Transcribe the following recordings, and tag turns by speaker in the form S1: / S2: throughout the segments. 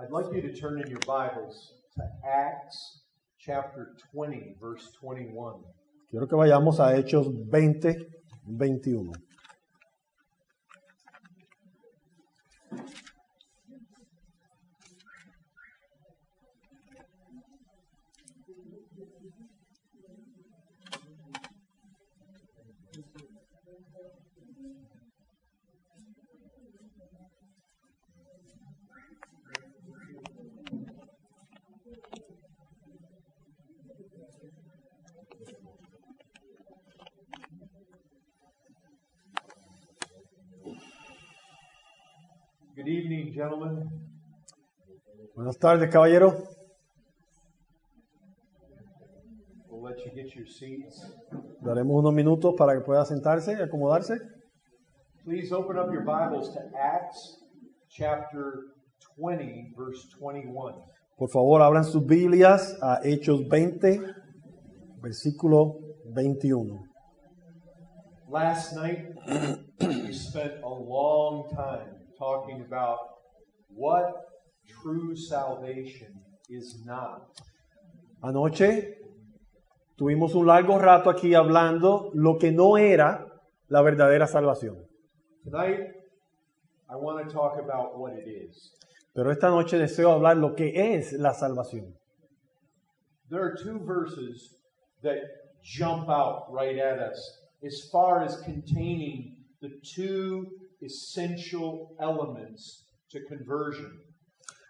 S1: I'd like you to turn in your Bibles to Acts chapter 20, verse 21.
S2: Quiero que vayamos a Hechos 20, 21.
S1: Good evening, gentlemen.
S2: Buenas tardes, caballero.
S1: We'll let you get your seats.
S2: Daremos unos minutos para que pueda sentarse y acomodarse.
S1: Please open up your Bibles to Acts chapter 20, verse 21.
S2: Por favor, abran sus Biblias a Hechos 20, versículo 21.
S1: Last night, we spent a long time talking about what true salvation is not.
S2: Anoche tuvimos un largo rato aquí hablando lo que no era la verdadera salvación.
S1: Tonight, I want to talk about what it is.
S2: Pero esta noche deseo hablar lo que es la salvación.
S1: There are two verses that jump out right at us as far as containing the two essential elements to conversion.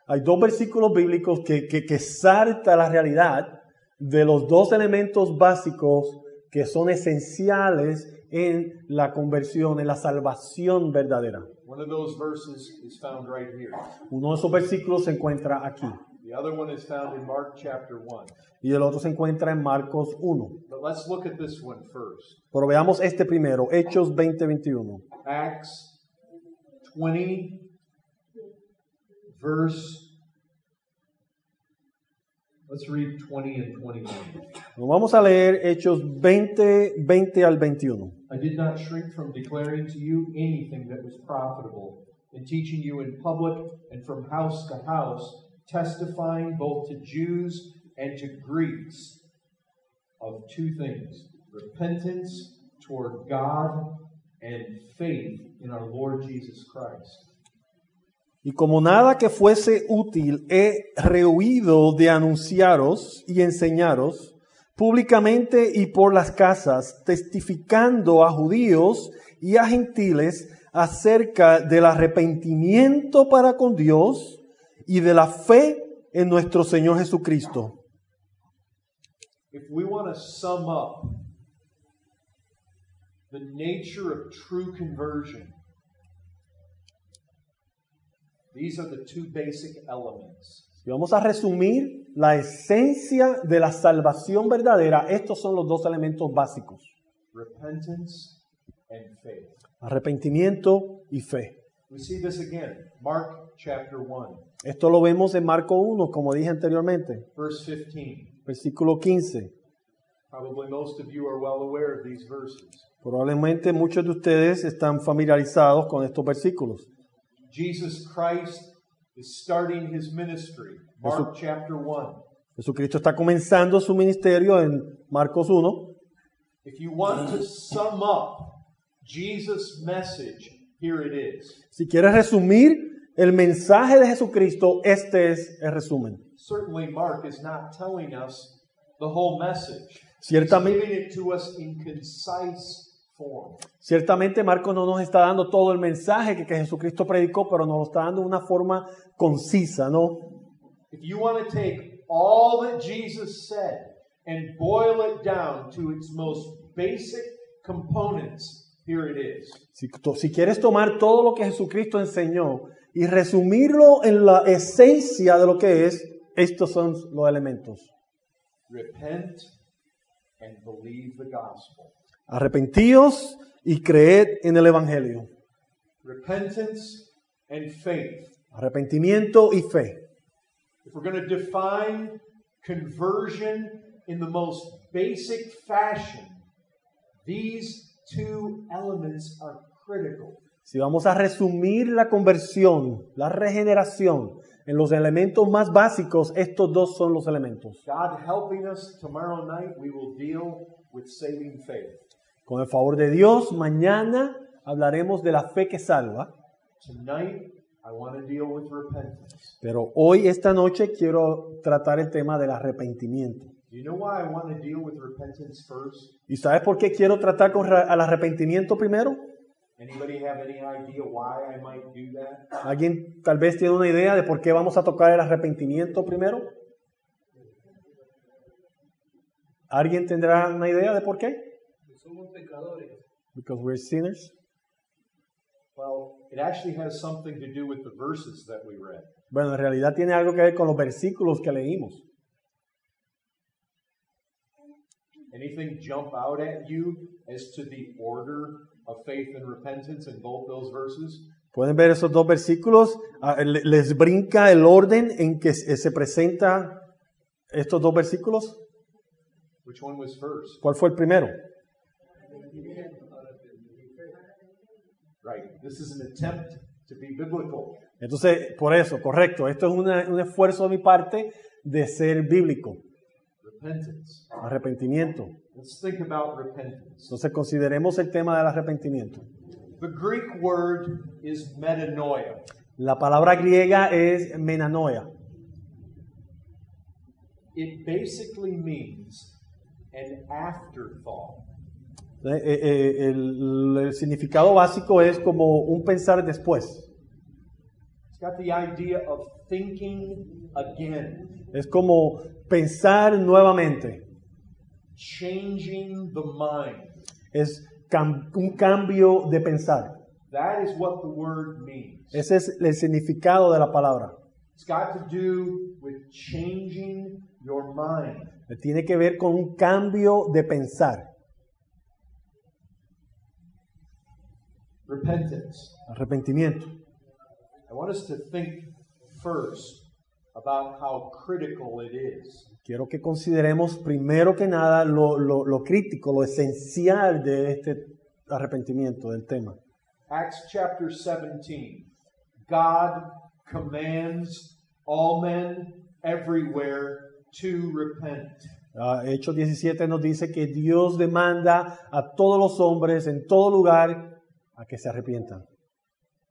S2: Hay dos versículos bíblicos que, que, que salta la realidad de los dos elementos básicos que son esenciales en la conversión, en la salvación verdadera.
S1: One of those verses is found right here.
S2: Uno de esos versículos se encuentra aquí
S1: The other one is found in Mark chapter 1.
S2: y el otro se encuentra en Marcos 1.
S1: But let's look at this one first.
S2: Pero veamos este primero, Hechos 20:21.
S1: Acts 20, verse. Let's read 20 and 21.
S2: Nos vamos a leer Hechos 20, 20 al 21.
S1: I did not shrink from declaring to you anything that was profitable, in teaching you in public and from house to house, testifying both to Jews and to Greeks of two things repentance toward God and faith in our Lord Jesus Christ.
S2: Y como nada que fuese útil, he rehuido de anunciaros y enseñaros públicamente y por las casas, testificando a judíos y a gentiles acerca del arrepentimiento para con Dios y de la fe en nuestro Señor Jesucristo.
S1: If we want to sum up the nature of true conversion, these are the two basic elements.
S2: Y vamos a resumir la esencia de la salvación verdadera. Estos son los dos elementos básicos.
S1: repentance and faith.
S2: Arrepentimiento y fe.
S1: We see this again, Mark chapter 1,
S2: Esto lo vemos en Marco 1, como dije anteriormente,
S1: verse 15.
S2: versículo 15.
S1: Probably most of you are well aware of these verses.
S2: Probablemente muchos de ustedes están familiarizados con estos versículos.
S1: Jesus Christ is starting his ministry, Mark chapter 1.
S2: Jesucristo está comenzando su ministerio en Marcos 1.
S1: If you want to sum up Jesus' message, here it is.
S2: Si quieres resumir el mensaje de Jesucristo, este es el resumen.
S1: Certainly, Mark is not telling us the whole message. He's
S2: Ciertamente,
S1: giving it to us in concise.
S2: Ciertamente Marcos no nos está dando todo el mensaje que, que Jesucristo predicó, pero nos lo está dando de una forma concisa, ¿no?
S1: If you want to take all that Jesus said and boil it down to its most basic components, here it is.
S2: Si, si quieres tomar todo lo que Jesucristo enseñó y resumirlo en la esencia de lo que es, estos son los elementos.
S1: Repent and believe the gospel.
S2: Arrepentíos y creed en el Evangelio.
S1: Repentance and faith.
S2: Arrepentimiento y fe.
S1: If we're going to define conversion in the most basic fashion, these two elements are critical.
S2: Si vamos a resumir la conversión, la regeneración, En los elementos más básicos, estos dos son los elementos.
S1: God helping us tomorrow night, we will deal with saving faith.
S2: Con el favor de Dios, mañana hablaremos de la fe que salva,
S1: Tonight, I want to deal with repentance.
S2: pero hoy, esta noche, quiero tratar el tema del arrepentimiento.
S1: You know why I want to deal with repentance first?
S2: ¿Y sabes por qué quiero tratar con al arrepentimiento primero?
S1: Anybody have any idea why I might do that?
S2: ¿Alguien tal vez tiene una idea de por qué vamos a tocar el arrepentimiento primero? ¿Alguien tendrá una idea de por qué?
S3: Somos pecadores.
S2: Because we're sinners.
S1: Well, it actually has something to do with the verses that we read.
S2: Bueno, en realidad tiene algo que ver con los versículos que leímos.
S1: Anything jump out at you as to the order of faith and repentance in both those verses?
S2: Pueden ver esos dos versículos. Ah, le- Les brinca el orden en que se presenta estos dos versículos.
S1: Which one was first?
S2: ¿Cuál fue el primero?
S1: Right. This is an attempt to be biblical.
S2: Entonces, por eso, correcto. Esto es una- un esfuerzo de mi parte de ser bíblico.
S1: Repentance.
S2: Arrepentimiento.
S1: Let's think about repentance.
S2: Entonces consideremos el tema del arrepentimiento.
S1: The Greek word is metanoia.
S2: La palabra griega es menanoia.
S1: It basically means an afterthought.
S2: Eh, eh, eh, el, el significado básico es como un pensar después.
S1: It's got the idea of thinking again,
S2: Es como pensar nuevamente.
S1: changing the mind.
S2: Es cam- un cambio de pensar.
S1: That is what the word means.
S2: Ese es el significado de la palabra.
S1: It's got to do with changing your mind.
S2: Tiene que ver con un cambio de pensar.
S1: Repentance.
S2: Arrepentimiento.
S1: I want us to think first about how critical it is.
S2: Quiero que consideremos primero que nada lo, lo- lo crítico, lo esencial de este arrepentimiento, del tema.
S1: Acts chapter 17. God commands all men everywhere to repent.
S2: Ah, Hechos 17 nos dice que Dios demanda a todos los hombres en todo lugar a que se arrepientan.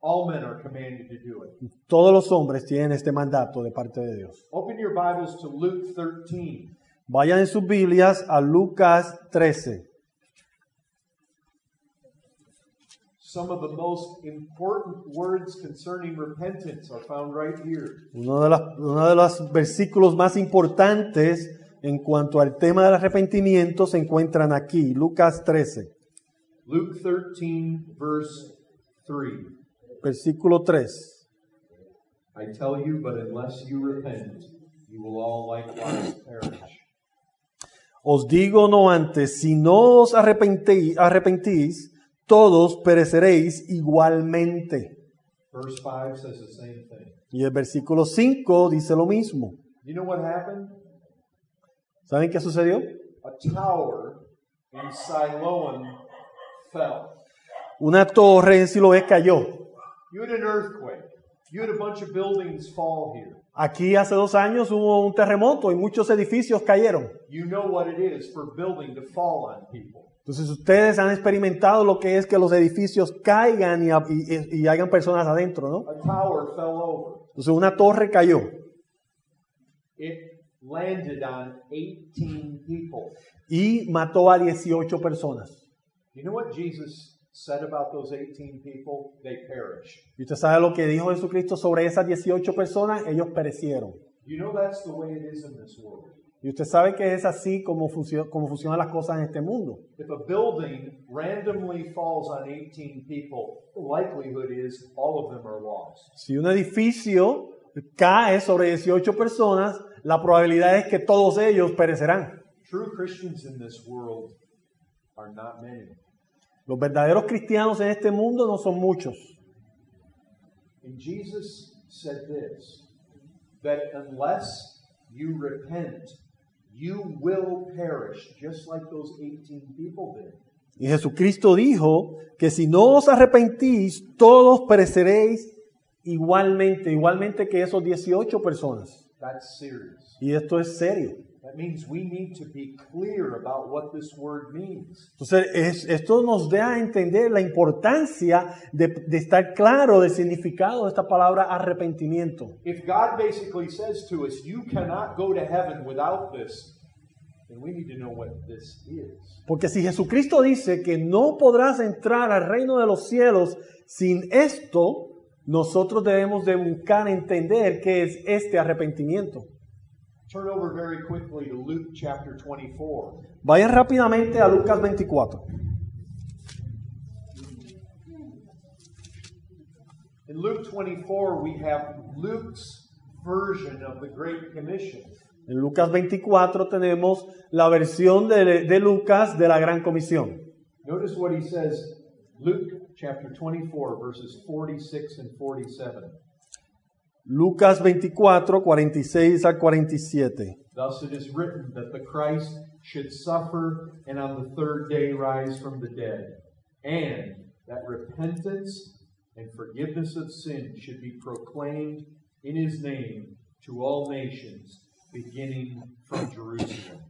S1: All men are commanded to do it.
S2: Todos los hombres tienen este mandato de parte de Dios.
S1: Open your Bibles to Luke 13.
S2: Vayan en sus Biblias a Lucas 13.
S1: Some of the most important words concerning repentance are found right here.
S2: Uno de, las, uno de los versículos más importantes en cuanto al tema del arrepentimiento se encuentran aquí, Lucas 13,
S1: Luke 13, verse 3.
S2: versículo 3.
S1: I tell you, but unless you repent, you will all likewise perish.
S2: Os digo no antes, si no os arrepentí- arrepentís, todos pereceréis igualmente.
S1: Verse 5 says the same thing.
S2: Y el versículo 5 dice lo mismo.
S1: You know what happened?
S2: ¿Saben qué sucedió?
S1: A tower in Siloam.
S2: Una torre en Siloé cayó. Aquí hace dos años hubo un terremoto y muchos edificios cayeron.
S1: You know what it is for building to fall on people.
S2: Entonces ustedes han experimentado lo que es que los edificios caigan y, y, y hayan personas adentro, ¿no? Entonces una torre cayó
S1: It landed on 18 people.
S2: y mató a 18 personas.
S1: You know what Jesus said about those 18 people? They perished.
S2: ¿Y usted sabe lo que dijo Jesucristo sobre esas 18 personas? Ellos perecieron.
S1: You know that's the way it is in this world.
S2: Y usted sabe que es así como, funcio- como funcionan las cosas en este mundo.
S1: If a building randomly falls on 18 people, the likelihood is all of them are lost.
S2: Si un edificio cae sobre 18 personas, la probabilidad es que todos ellos perecerán.
S1: True Christians in this world are not many.
S2: Los verdaderos cristianos en este mundo no son muchos.
S1: And Jesus said this that unless you repent, you will perish, just like those 18 people did.
S2: Y Jesucristo dijo que si no os arrepentís, todos pereceréis igualmente, igualmente que esos 18 personas.
S1: That's serious.
S2: Y esto es serio.
S1: That means we need to be clear about what this word means.
S2: Entonces, es- esto nos da a entender la importancia de, de estar claro del significado de esta palabra arrepentimiento.
S1: If God basically says to us, you cannot go to heaven without this, then we need to know what this is.
S2: Porque si Jesucristo dice que no podrás entrar al reino de los cielos sin esto, nosotros debemos de buscar entender qué es este arrepentimiento. Vayan rápidamente a Lucas 24.
S1: In Luke 24, we have Luke's version of the Great Commission.
S2: En Lucas 24 tenemos la versión de, de Lucas de la Gran Comisión.
S1: Notice what he says, Luke chapter 24, verses 46 and 47.
S2: Lucas 24, 46 al 47.
S1: Thus it is written that the Christ should suffer and on the third day rise from the dead, and that repentance and forgiveness of sin should be proclaimed in his name to all nations, beginning from Jerusalem.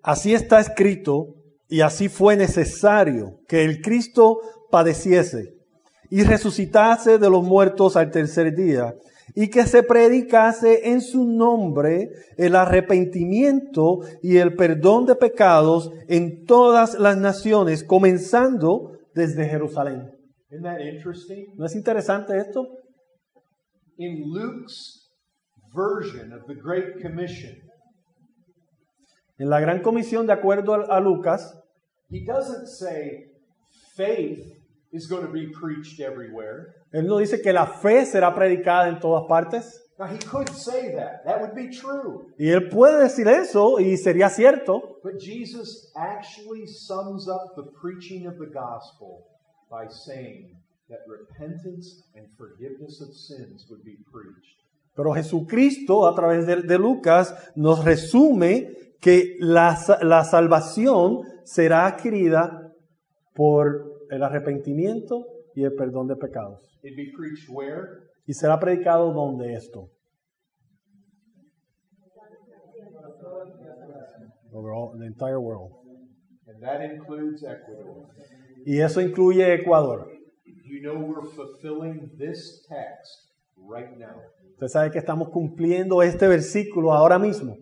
S2: Así está escrito y así fue necesario que el Cristo padeciese y resucitase de los muertos al tercer día y que se predicase en su nombre el arrepentimiento y el perdón de pecados en todas las naciones, comenzando desde Jerusalén.
S1: Isn't that interesting?
S2: ¿No es interesante esto?
S1: In Luke's version of the Great Commission,
S2: En la gran comisión, de acuerdo a, a Lucas,
S1: he doesn't say faith is going to be preached everywhere.
S2: él no dice que la fe será predicada en todas partes.
S1: Now, he could say that. That would be true.
S2: Y él puede decir eso y sería cierto,
S1: But Jesus actually sums up the preaching of the gospel by saying that repentance and forgiveness of sins would be preached.
S2: pero Jesucristo a través de, de Lucas nos resume que la, la salvación será adquirida por el arrepentimiento y el perdón de pecados.
S1: It'd be preached where?
S2: Y será predicado donde esto. Over all, the entire world.
S1: And that includes Ecuador.
S2: Y eso incluye Ecuador.
S1: You know we're fulfilling this text right now.
S2: Usted sabe que estamos cumpliendo este versículo ahora mismo,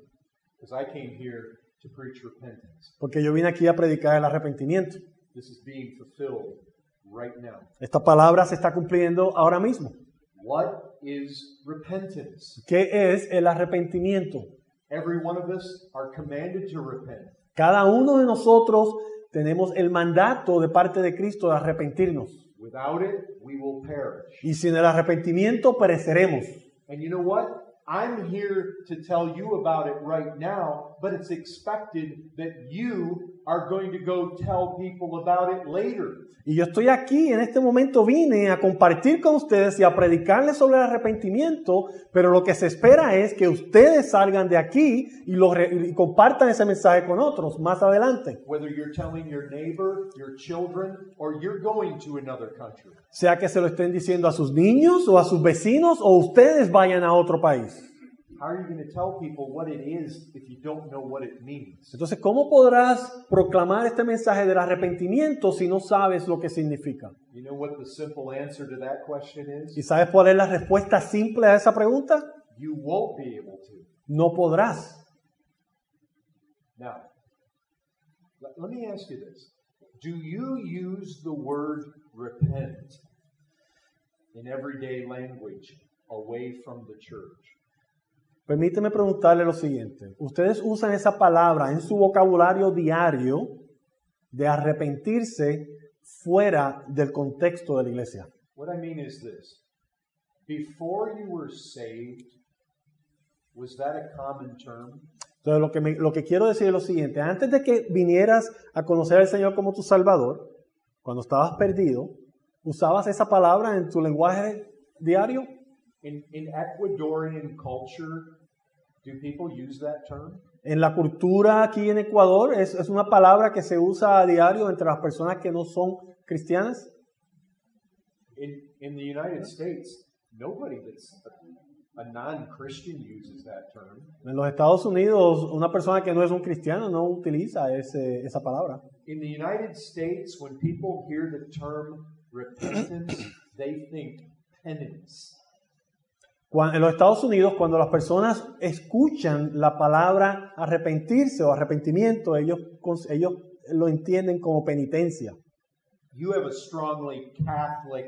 S1: Because I came here to preach repentance.
S2: porque yo vine aquí a predicar el arrepentimiento.
S1: This is being fulfilled right now.
S2: Esta palabra se está cumpliendo ahora mismo.
S1: What is repentance?
S2: ¿Qué es el arrepentimiento?
S1: Every one of us are commanded to repent.
S2: Cada uno de nosotros tenemos el mandato de parte de Cristo de arrepentirnos.
S1: Without it, we will perish.
S2: Y sin el arrepentimiento pereceremos.
S1: And you know what? I'm here to tell you about it right now, but it's expected that you are going to go tell people about it later.
S2: Y yo estoy aquí, en este momento vine a compartir con ustedes y a predicarles sobre el arrepentimiento, pero lo que se espera es que ustedes salgan de aquí y, lo re- y compartan ese mensaje con otros más adelante.
S1: Whether you're telling your neighbor, your children, or you're going to another country.
S2: Sea que se lo estén diciendo a sus niños o a sus vecinos o ustedes vayan a otro país. Entonces, ¿cómo podrás proclamar este mensaje del arrepentimiento si no sabes lo que significa?
S1: You know what the simple answer to that question
S2: ¿Y
S1: is?
S2: sabes cuál es la respuesta simple a esa pregunta?
S1: You won't be able to.
S2: No podrás.
S1: Now, let me ask you this. Do you use the word repent in everyday language away from the church?
S2: Permíteme preguntarle lo siguiente. ¿Ustedes usan esa palabra en su vocabulario diario de arrepentirse fuera del contexto de la iglesia?
S1: What I mean is this. Before you were saved, was that a common term?
S2: Entonces, lo que, me- lo que quiero decir es lo siguiente. Antes de que vinieras a conocer al Señor como tu Salvador, cuando estabas perdido, ¿usabas esa palabra en tu lenguaje diario?
S1: In, in Ecuadorian culture, do people use that term?
S2: En la cultura aquí en Ecuador es, es una palabra que se usa a diario entre las personas que no son cristianas.
S1: In, in the United States, nobody that's a, a non Christian uses that term.
S2: En los Estados Unidos, una persona que no es un cristiano no utiliza ese- esa palabra.
S1: In the United States, when people hear the term repentance, they think penance.
S2: En los Estados Unidos, cuando las personas escuchan la palabra arrepentirse o arrepentimiento, ellos, ellos lo entienden como penitencia.
S1: You have a strongly Catholic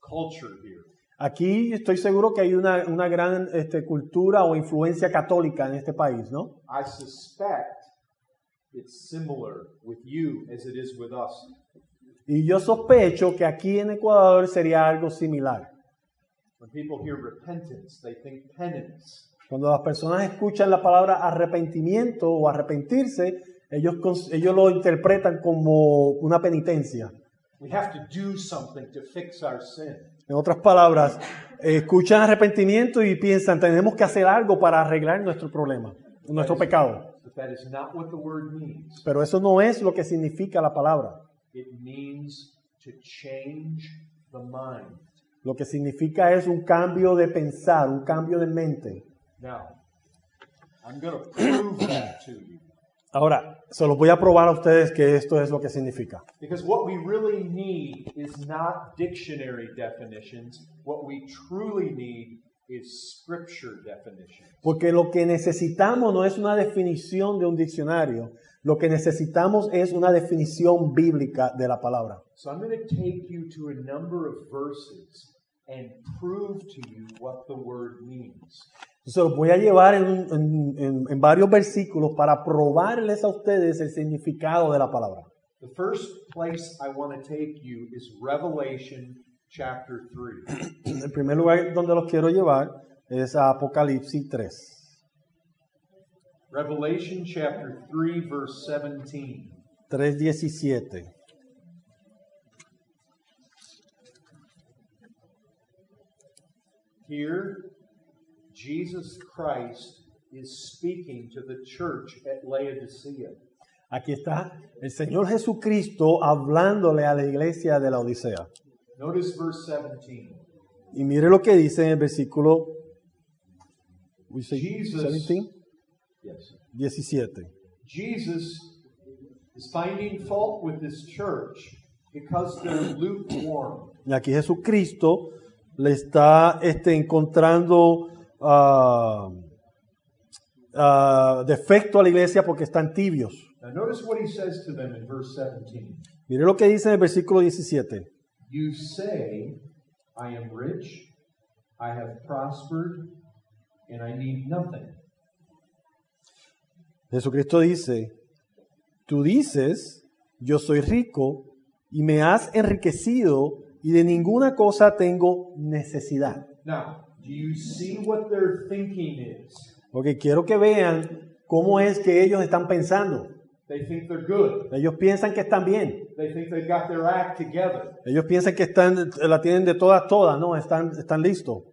S1: culture here.
S2: Aquí estoy seguro que hay una, una gran este, cultura o influencia católica en este país, ¿no?
S1: I suspect it's similar with you as it is with us.
S2: Y yo sospecho que aquí en Ecuador sería algo similar.
S1: When people hear repentance, they think penance.
S2: Cuando las personas escuchan la palabra arrepentimiento o arrepentirse, ellos, ellos lo interpretan como una penitencia.
S1: We have to do something to fix our sin.
S2: En otras palabras, escuchan arrepentimiento y piensan, tenemos que hacer algo para arreglar nuestro problema, nuestro pecado.
S1: But that is not what the word means.
S2: Pero eso no es lo que significa la palabra.
S1: It means to change the mind.
S2: Lo que significa es un cambio de pensar, un cambio de mente.
S1: Now, I'm to prove that to you.
S2: Ahora, se los voy a probar a ustedes que esto es lo que significa.
S1: Because what we really need is not dictionary definitions. What we truly need is scripture definitions.
S2: Porque lo que necesitamos no es una definición de un diccionario, lo que necesitamos es una definición bíblica de la palabra.
S1: So I'm going to take you to a number of verses and prove to you what the word means.
S2: Entonces los voy a llevar en, en- en- en varios versículos para probarles a ustedes el significado de la palabra.
S1: The first place I want to take you is Revelation chapter 3.
S2: El primer lugar donde los quiero llevar es a Apocalipsis 3,
S1: Revelation chapter 3, verse 17.
S2: 3.17.
S1: Here, Jesus Christ is speaking to the church at Laodicea.
S2: Aquí está el Señor Jesucristo hablándole a la iglesia de la Odisea.
S1: Notice verse 17.
S2: Y mire lo que dice en el versículo we say
S1: Jesus-
S2: 17,
S1: Yes.
S2: 17.
S1: Jesus is finding fault with this church because they're lukewarm.
S2: Y aquí Jesucristo le está este, encontrando ah, ah, defecto a la iglesia porque están tibios.
S1: Now, notice what he says to them in verse 17.
S2: Mire lo que dice en el versículo 17.
S1: You say, I am rich, I have prospered, and I need nothing.
S2: Jesucristo dice, tú dices, yo soy rico y me has enriquecido y de ninguna cosa tengo necesidad.
S1: Now, do you see what their thinking is?
S2: Porque quiero que vean cómo es que ellos están pensando.
S1: They think they're good.
S2: Ellos piensan que están bien.
S1: They think they've got their act together.
S2: Ellos piensan que están, la tienen de todas, todas, no, están, están listos.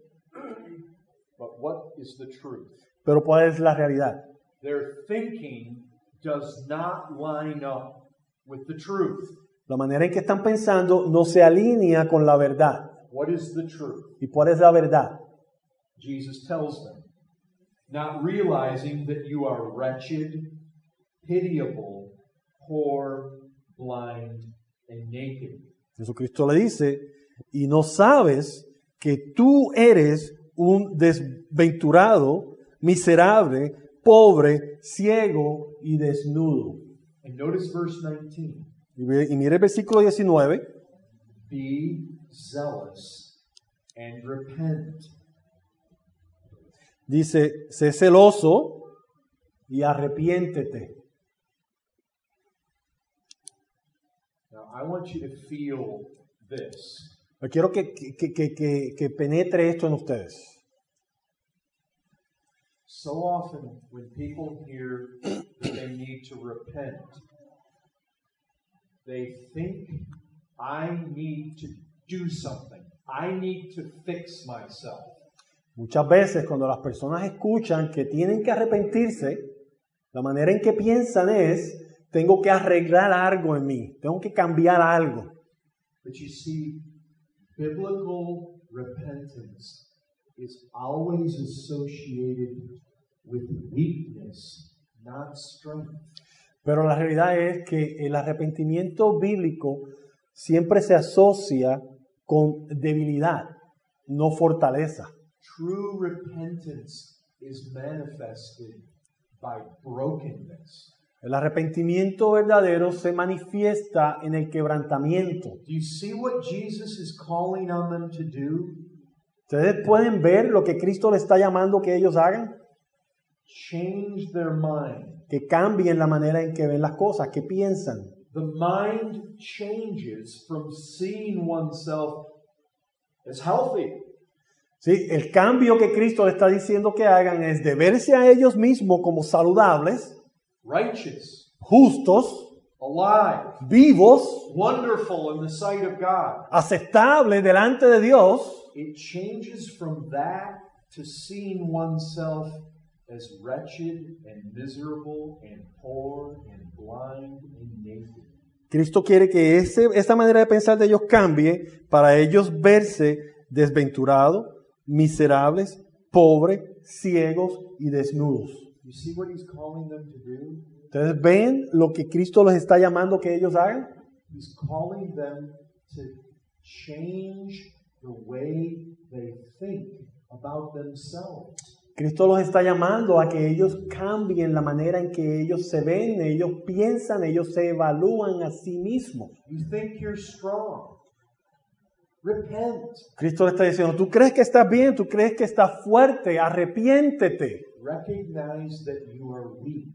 S1: But what is the truth?
S2: Pero ¿cuál es la realidad?
S1: Their thinking does not line up with the truth.
S2: La manera en que están pensando no se alinea con la verdad.
S1: What is the truth?
S2: ¿Y cuál es la verdad?
S1: Jesus tells them, not realizing that you are wretched, pitiable, poor, blind, and naked.
S2: Jesucristo le dice, y no sabes que tú eres un desventurado, miserable, pobre, ciego y desnudo.
S1: And notice verse 19
S2: Y, mire el versículo 19.
S1: be zealous and repent.
S2: Dice, sé celoso y arrepiéntete.
S1: Now, I want you to feel this.
S2: Yo quiero que- que- que- que penetre esto en ustedes.
S1: So often, when people hear that they need to repent, they think, I need to do something. I need to fix myself.
S2: Muchas veces cuando las personas escuchan que tienen que arrepentirse, la manera en que piensan es, tengo que arreglar algo en mí, tengo que cambiar algo.
S1: But you see, Biblical repentance is always associated with weakness, not strength.
S2: Pero la realidad es que el arrepentimiento bíblico siempre se asocia con debilidad, no fortaleza.
S1: True repentance is manifested by brokenness.
S2: El arrepentimiento verdadero se manifiesta en el quebrantamiento.
S1: Do you see what Jesus is calling on them to do?
S2: Ustedes pueden ver lo que Cristo le está llamando que ellos hagan,
S1: Change their mind.
S2: que cambien la manera en que ven las cosas, que piensan.
S1: The mind changes from seeing oneself as healthy,
S2: ¿Sí? El cambio que Cristo le está diciendo que hagan es de verse a ellos mismos como saludables,
S1: righteous,
S2: justos,
S1: alive,
S2: vivos,
S1: wonderful in the sight of God.
S2: aceptables delante de Dios.
S1: It changes from that to seeing oneself as wretched and miserable and poor and blind and naked.
S2: Cristo quiere que ese, esa manera de pensar de ellos cambie para ellos verse desventurados, miserables, pobres, ciegos y desnudos.
S1: You see what he's calling them to do?
S2: Ustedes ven lo que Cristo les está llamando que ellos hagan.
S1: He's calling them to change the way they think about themselves.
S2: Cristo los está llamando a que ellos cambien la manera en que ellos se ven, ellos piensan, ellos se evalúan a sí mismos.
S1: You think you're strong. Repent.
S2: Cristo le está diciendo, tú crees que estás bien, tú crees que estás fuerte, arrepiéntete.
S1: Recognize that you are weak.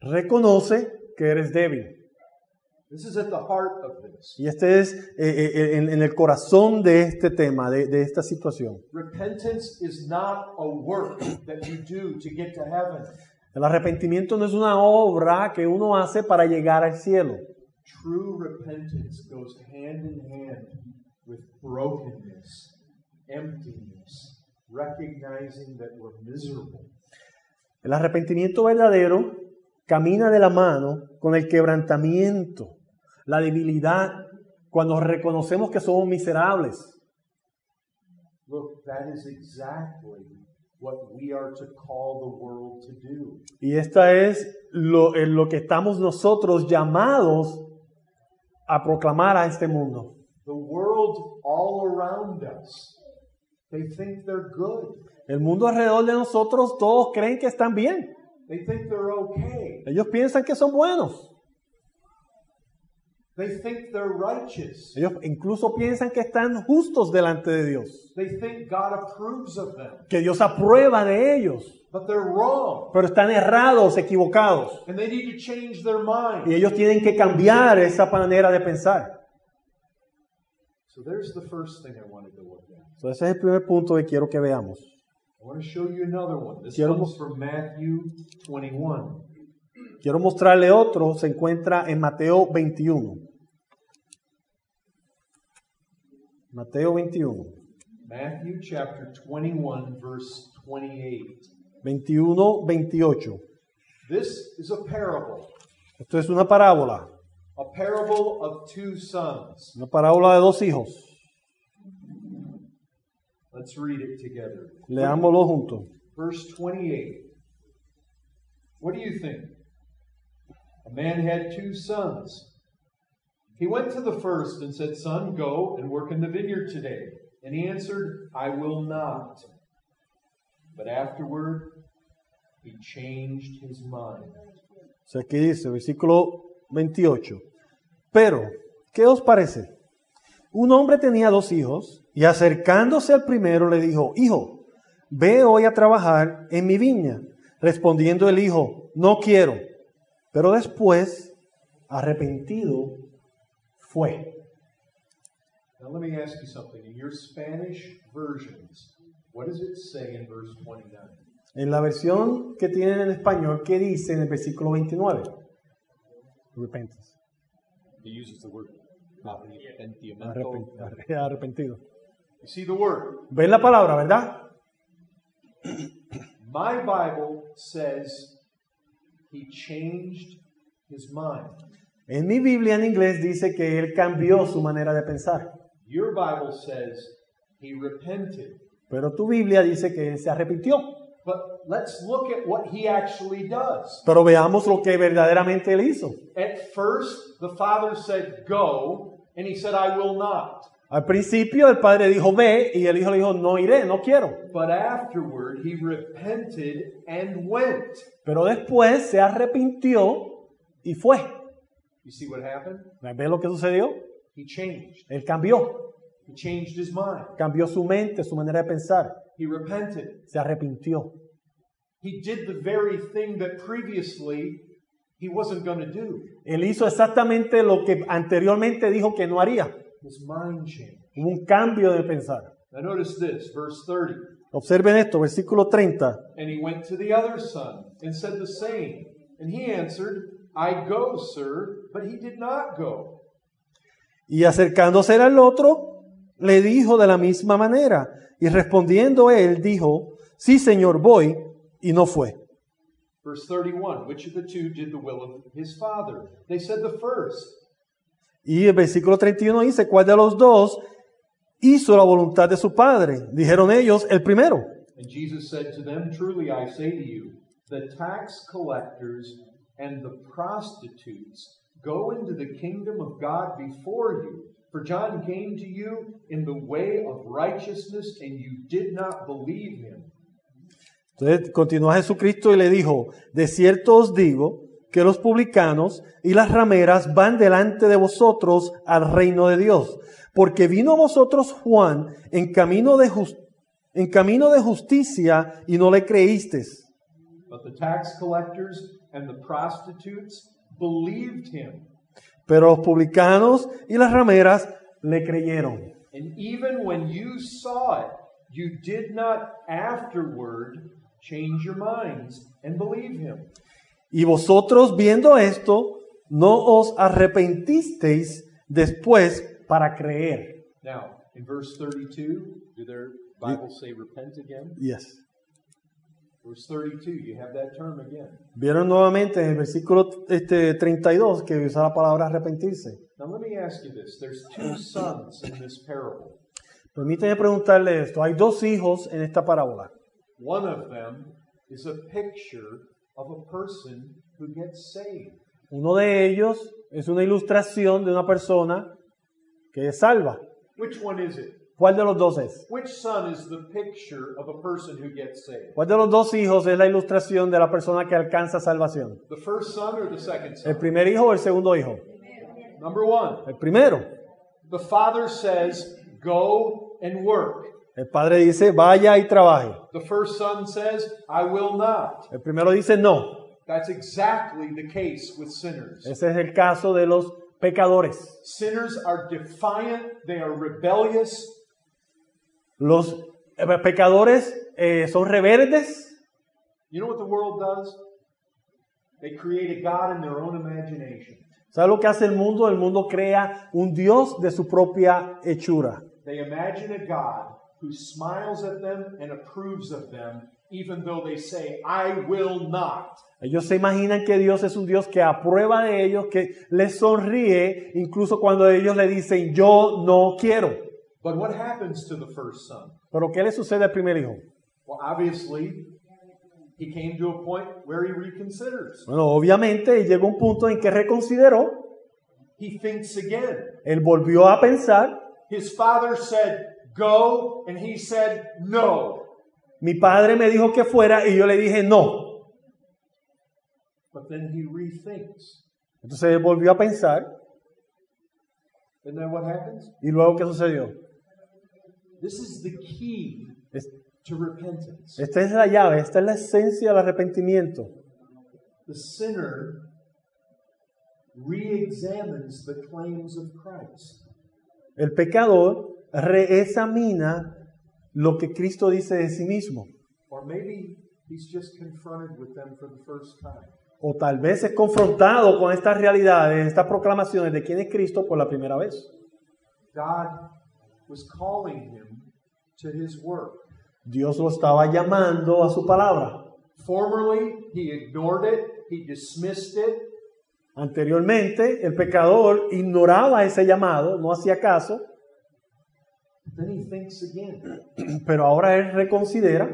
S2: Reconoce que eres débil.
S1: This is at the heart of this.
S2: Y este es eh, eh, en, en el corazón de este tema, de, de esta situación.
S1: Repentance is not a work that you do to get to heaven.
S2: El arrepentimiento no es una obra que uno hace para llegar al cielo.
S1: True repentance goes hand in hand with brokenness, emptiness, recognizing that we're miserable.
S2: El arrepentimiento verdadero camina de la mano con el quebrantamiento, la debilidad, cuando reconocemos que somos miserables.
S1: Look, that is exactly what we are to call the world to do.
S2: Y esta es lo, en lo que estamos nosotros llamados a proclamar a este mundo.
S1: The world all around us, they think they're good.
S2: El mundo alrededor de nosotros todos creen que están bien.
S1: They think they're okay.
S2: Ellos piensan que son buenos.
S1: They think they're righteous.
S2: Ellos incluso piensan que están justos delante de Dios.
S1: They think God approves of them.
S2: Que Dios aprueba de ellos.
S1: But they're wrong.
S2: Pero están errados, equivocados.
S1: And they need to change their mind.
S2: Y ellos tienen que cambiar esa manera de pensar.
S1: So there's the first thing I wanted to look at.
S2: So, ese es el primer punto que quiero que veamos.
S1: I want to show you another one. This
S2: Quiero
S1: comes from Matthew 21.
S2: Quiero mostrarle otro, se encuentra en Mateo 21. Mateo 21.
S1: Matthew chapter 21, verse 28.
S2: 21, 28.
S1: This is a parable,
S2: Esto es una parábola,
S1: a parable of two sons.
S2: una parábola de dos hijos.
S1: Let's read it together.
S2: Leámoslo juntos.
S1: Verse 28. What do you think? A man had two sons. He went to the first and said, Son, go and work in the vineyard today. And he answered, I will not. But afterward, he changed his mind.
S2: O sea, aquí dice, versículo 28. Pero, ¿qué os parece? Un hombre tenía dos hijos y acercándose al primero le dijo, Hijo, ve hoy a trabajar en mi viña. Respondiendo el hijo, no quiero. Pero después, arrepentido, fue.
S1: Now, let me ask you something. In your Spanish versions, what does it say in verse 29?
S2: En la versión que tienen en español, ¿qué dice en el versículo 29? Repentance.
S4: He uses the word arrepentimiento.
S2: Arrepen- Arrepentido.
S1: You see the word.
S2: ¿Ven la palabra, verdad?
S1: My Bible says he changed his mind.
S2: En mi Biblia en inglés dice que él cambió su manera de pensar.
S1: Your Bible says he repented.
S2: Pero tu Biblia dice que él se arrepintió.
S1: But let's look at what he actually does.
S2: Pero veamos lo que verdaderamente él hizo.
S1: At first, the father said, Go, and he said, I will not.
S2: Al principio el padre dijo ve y el hijo le dijo no iré, no quiero.
S1: But afterward, he repented and went.
S2: Pero después se arrepintió y fue.
S1: You see what happened?
S2: ¿Ves lo que sucedió?
S1: He changed.
S2: Él cambió,
S1: He changed his mind.
S2: cambió su mente, su manera de pensar,
S1: He repented.
S2: se arrepintió.
S1: He did the very thing that previously he wasn't going to do.
S2: Él hizo exactamente lo que anteriormente dijo que no haría.
S1: His mind changed.
S2: Hubo un cambio de pensar.
S1: Now, notice this, verse 30.
S2: Observen esto, versículo 30.
S1: And he went to the other son and said the same. And he answered, I go, sir. But he did not go.
S2: Y acercándose al otro, le dijo de la misma manera. Y respondiendo él, dijo, sí, señor, voy. Y no fue.
S1: Verse 31 Which of the two did the will of his father? They said the first.
S2: Y el versículo 31 dice, ¿cuál de los dos hizo la voluntad de su padre? Dijeron ellos, el primero.
S1: And Jesus said to them, Truly I say to you, the tax collectors and the prostitutes go into the kingdom of God before you. For John came to you in the way of righteousness, and you did not believe him.
S2: Entonces continuó Jesucristo y le dijo, de cierto os digo que los publicanos y las rameras van delante de vosotros al reino de Dios, porque vino a vosotros Juan en camino de, jus- en camino de justicia y no le creísteis.
S1: But the tax collectors and the prostitutes believed him.
S2: Pero los publicanos y las rameras le creyeron.
S1: And even when you saw it, you did not afterward change your minds and believe him.
S2: Y vosotros viendo esto, no os arrepentisteis después para creer.
S1: Now, in verse 32,
S4: Do their Bibles say repent again?
S2: Yes. Vieron nuevamente en el versículo este, 32 que usa la palabra arrepentirse.
S1: Now, let me ask you this there's two sons in this parable.
S2: Permíteme preguntarle esto. Hay dos hijos en esta parábola.
S1: One of them is a picture of a person who gets saved.
S2: Uno de ellos es una ilustración de una persona que es salva.
S1: Which one is it?
S2: ¿Cuál de los dos es?
S1: Which son is the picture of a person who gets saved?
S2: ¿Cuál de los dos hijos es la ilustración de la persona que alcanza salvación?
S1: The first son or the second
S2: ¿El
S1: son?
S2: primer hijo o el segundo hijo?
S1: Number one,
S2: El primero.
S1: the father says, Go and work.
S2: El padre dice, vaya y trabaje.
S1: The first son says, I will not.
S2: El primero dice, no.
S1: That's exactly the case with sinners.
S2: Ese es el caso de los pecadores.
S1: Sinners are defiant, they are rebellious,
S2: Los eh, pecadores eh, son rebeldes.
S1: You know what the world does? They create a God in their own imagination.
S2: ¿Sabe lo que hace el mundo? El mundo crea un Dios de su propia hechura.
S1: They imagine a God who smiles at them and approves of them, even though they say, I will not.
S2: Ellos se imaginan que Dios es un Dios que aprueba de ellos, que les sonríe, incluso cuando ellos le dicen, yo no quiero.
S1: But what happens to the first son?
S2: Pero ¿qué le sucede al primer hijo?
S1: Well, obviously, he came to a point where he reconsiders.
S2: Bueno, obviamente llegó un punto en que reconsideró,
S1: He thinks again.
S2: él volvió a pensar,
S1: His father said, Go, and he said, No.
S2: mi padre me dijo que fuera y yo le dije no.
S1: But then he rethinks.
S2: Entonces él volvió a pensar
S1: And then what happens?
S2: y luego ¿qué sucedió?
S1: This is the key
S2: Es-
S1: to repentance.
S2: Esta es la llave, esta es la esencia del arrepentimiento.
S1: The sinner re-examines the claims of Christ.
S2: El pecador reexamina lo que Cristo dice de sí mismo.
S1: Or maybe he's just confronted with them for the first time.
S2: O tal vez es confrontado con estas realidades, estas proclamaciones de quién es Cristo por la primera vez.
S1: God was calling him to his work.
S2: Dios lo estaba llamando a su palabra.
S1: Formerly, he ignored it, he dismissed it,
S2: Anteriormente, el pecador ignoraba ese llamado, no hacía caso,
S1: then he thinks again.
S2: Pero ahora él reconsidera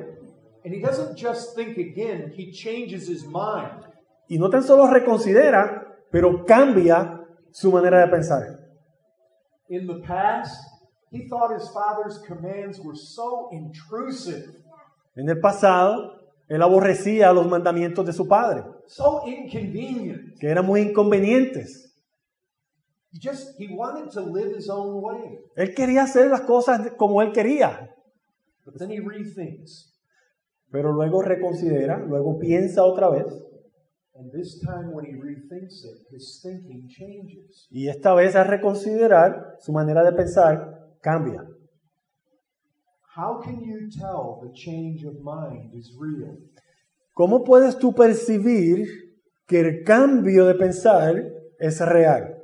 S1: And he doesn't just think again, he changes his mind.
S2: y no tan solo reconsidera, pero cambia su manera de pensar.
S1: In the past, he thought his father's commands were so intrusive,
S2: En el pasado, él aborrecía los mandamientos de su padre,
S1: so inconvenient.
S2: que eran muy inconvenientes.
S1: He just he wanted to live his own way.
S2: Él quería hacer las cosas como él quería,
S1: But then he rethinks.
S2: pero luego reconsidera, luego piensa otra vez,
S1: And this time when he rethinks it, his thinking changes.
S2: y esta vez al reconsiderar su manera de pensar, cambia.
S1: How can you tell the change of mind is real?
S2: ¿Cómo puedes tú percibir que el cambio de pensar es real?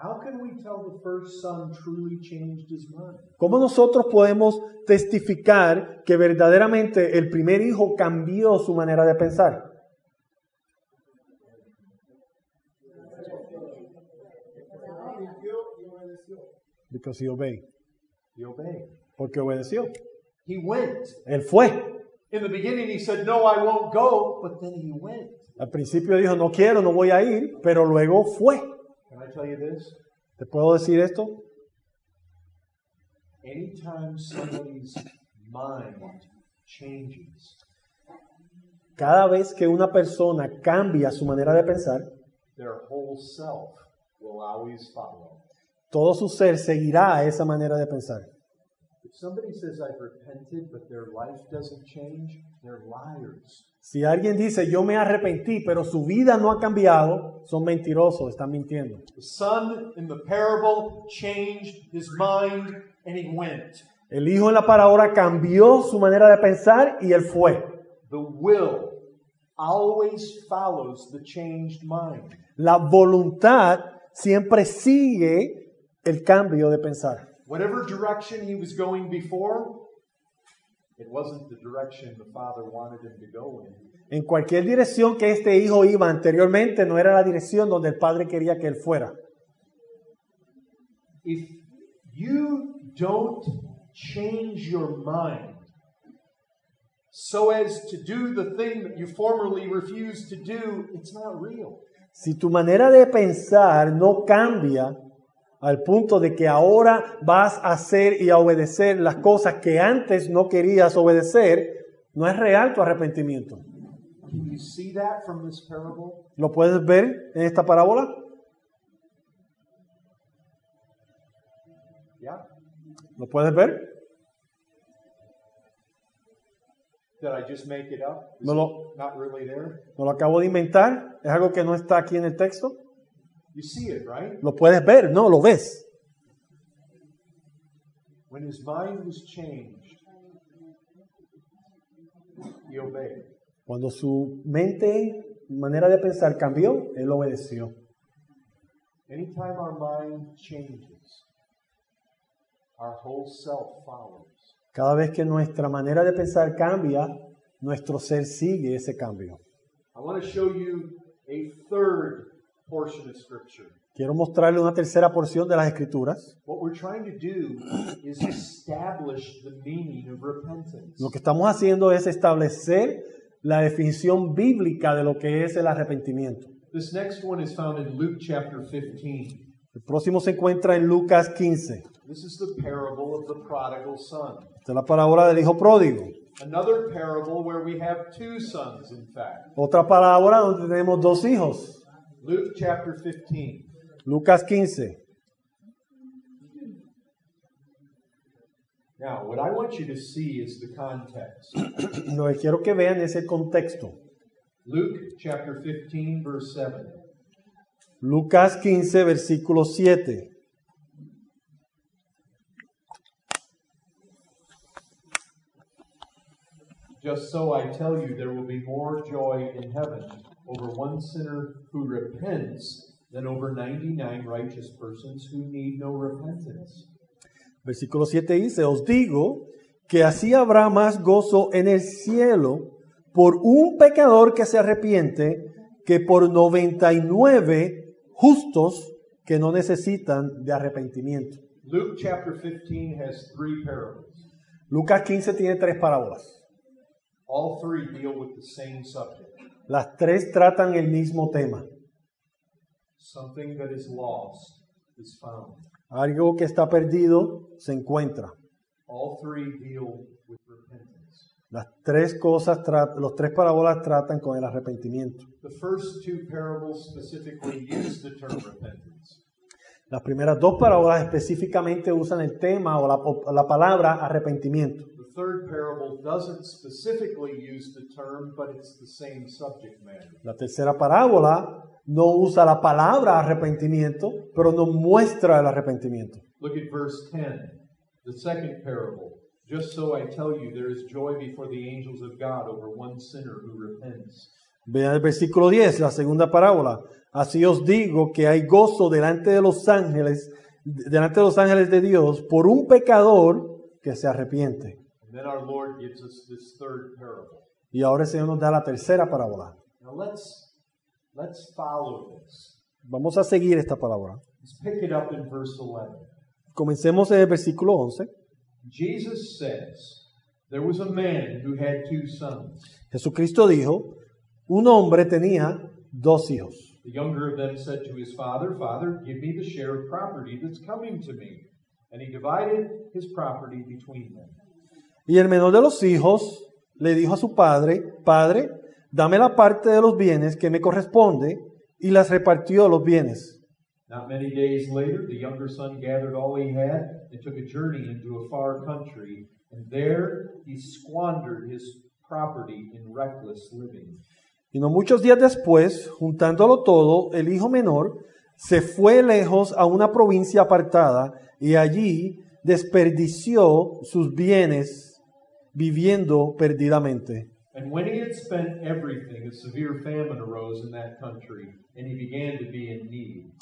S1: How can we tell the first son truly changed his mind?
S2: ¿Cómo nosotros podemos testificar que verdaderamente el primer hijo cambió su manera de pensar? Because he obeyed.
S1: He obeyed.
S2: Porque obedeció.
S1: He went.
S2: Él fue.
S1: In the beginning, he said, No, I won't go, but then he went.
S2: Al principio dijo, no quiero, no voy a ir, pero luego fue.
S1: Can I tell you this?
S2: ¿Te puedo decir esto?
S1: Anytime somebody's mind changes,
S2: Cada vez que una persona cambia su manera de pensar,
S1: their whole self will always follow.
S2: Todo su ser seguirá a esa manera de pensar.
S1: If somebody says, I've repented, but their life doesn't change, they're liars.
S2: Si alguien dice, yo me arrepentí, pero su vida no ha cambiado, son mentirosos, están mintiendo.
S1: The son in the parable changed his mind and he went.
S2: El hijo en la parábola cambió su manera de pensar y él fue.
S1: The will always follows the changed mind.
S2: La voluntad siempre sigue el cambio de pensar.
S1: Whatever direction he was going before, it wasn't the direction the father wanted him to go in.
S2: En cualquier dirección que este hijo iba anteriormente, no era la dirección donde el padre quería que él fuera.
S1: If you don't change your mind so as to do the thing that you formerly refused to do, it's not real.
S2: Si tu manera de pensar no cambia al punto de que ahora vas a hacer y a obedecer las cosas que antes no querías obedecer, no es real tu arrepentimiento. ¿Lo puedes ver en esta parábola? ¿Lo puedes ver? No lo-? ¿No lo acabo de inventar? ¿Es algo que no está aquí en el texto?
S1: You see it, right?
S2: ¿Lo puedes ver? No, lo ves.
S1: When his mind was changed, he obeyed.
S2: Cuando su mente, manera de pensar cambió, él obedeció.
S1: Anytime our mind changes, our whole self follows.
S2: Cada vez que nuestra manera de pensar cambia, nuestro ser sigue ese cambio.
S1: I want to show you a third portion of Scripture.
S2: Quiero mostrarle una tercera porción de las escrituras.
S1: What we're trying to do is establish the meaning of repentance.
S2: Lo que estamos haciendo es establecer la definición bíblica de lo que es el arrepentimiento.
S1: This next one is found in Luke chapter 15.
S2: El próximo se encuentra en Lucas 15.
S1: This is the parable of the prodigal son.
S2: Esta es la parábola del hijo pródigo.
S1: Another parable where we have two sons, in fact.
S2: Otra parábola donde tenemos dos hijos.
S1: Luke chapter 15.
S2: Lucas 15.
S1: Now, what I want you to see is the context.
S2: Lo que quiero que vean es el contexto.
S1: Luke chapter 15, verse 7.
S2: Lucas 15, versículo 7.
S1: Just so I tell you, there will be more joy in heaven over one sinner who repents than over 99 righteous persons who need no repentance.
S2: Versículo 7 dice, os digo que así habrá más gozo en el cielo por un pecador que se arrepiente que por 99 justos que no necesitan de arrepentimiento.
S1: Luke chapter 15 has three parables.
S2: Lucas 15 tiene tres parábolas.
S1: All three deal with the same subject.
S2: Las tres tratan el mismo tema.
S1: Something that is lost is found.
S2: Algo que está perdido se encuentra.
S1: All three deal with repentance.
S2: Las tres cosas, los tres parábolas tratan con el arrepentimiento.
S1: The first two parables specifically use the term repentance.
S2: Las primeras dos parábolas específicamente usan el tema o la, o la palabra arrepentimiento.
S1: The third parable doesn't specifically use the term, but it's the same subject matter.
S2: La tercera parábola no usa la palabra arrepentimiento, pero nos muestra el arrepentimiento.
S1: Look at verse 10, the second parable. Just so I tell you, there is joy before the angels of God over one sinner who repents.
S2: Vean el versículo 10, la segunda parábola. Así os digo que hay gozo delante de los ángeles, delante de los ángeles de Dios, por un pecador que se arrepiente.
S1: And then our Lord gives us this third parable.
S2: Y ahora el Señor nos da la tercera parábola.
S1: Now let's let's follow this.
S2: Vamos a seguir esta palabra.
S1: Let's pick it up in verse 11.
S2: Comencemos en el versículo 11.
S1: Jesus says, There was a man who had two sons.
S2: Jesucristo dijo, un hombre tenía dos hijos.
S1: The younger of them said to his father, Father, give me the share of property that's coming to me. And he divided his property between them.
S2: Y el menor de los hijos le dijo a su padre, Padre, dame la parte de los bienes que me corresponde, y las repartió los bienes.
S1: Not many days later, the younger son gathered all he had and took a journey into a far country, and there he squandered his property in reckless living.
S2: Y no muchos días después, juntándolo todo, el hijo menor se fue lejos a una provincia apartada y allí desperdició sus bienes viviendo perdidamente.
S1: And when he had spent everything, a severe famine arose in that country, and he began to be in need.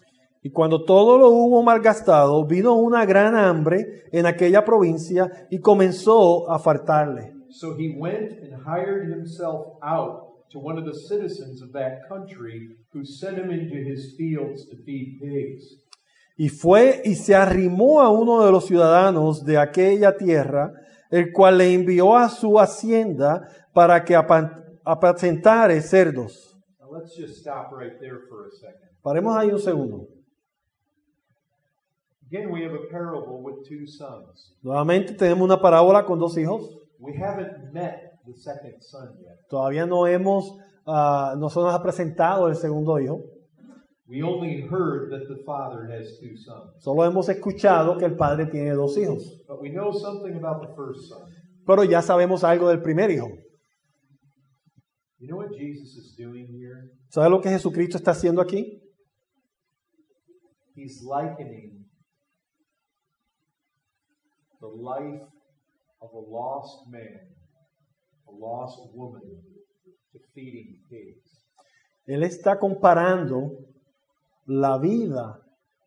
S2: Y cuando todo lo hubo malgastado, vino una gran hambre en aquella provincia y comenzó a faltarle.
S1: So he went and hired himself out to one of the citizens of that country, who sent him into his fields to feed pigs.
S2: Y fue y se arrimó a uno de los ciudadanos de aquella tierra, el cual le envió a su hacienda para que apa- apacentare cerdos.
S1: Now let's just stop right there for a second.
S2: Paremos ahí un segundo.
S1: Again, we have a parable with two sons.
S2: Nuevamente tenemos una parábola con dos hijos.
S1: We haven't met the second son yet.
S2: Todavía no hemos, ah, no se nos ha presentado el segundo hijo.
S1: We only heard that the father has two sons.
S2: Solo hemos escuchado que el padre tiene dos hijos.
S1: But we know something about the first son.
S2: Pero ya sabemos algo del primer hijo.
S1: You know what Jesus is doing here?
S2: ¿Sabe lo que Jesucristo está haciendo aquí?
S1: He's likening the life of a lost man, a lost woman, to feeding pigs.
S2: Él está comparando la vida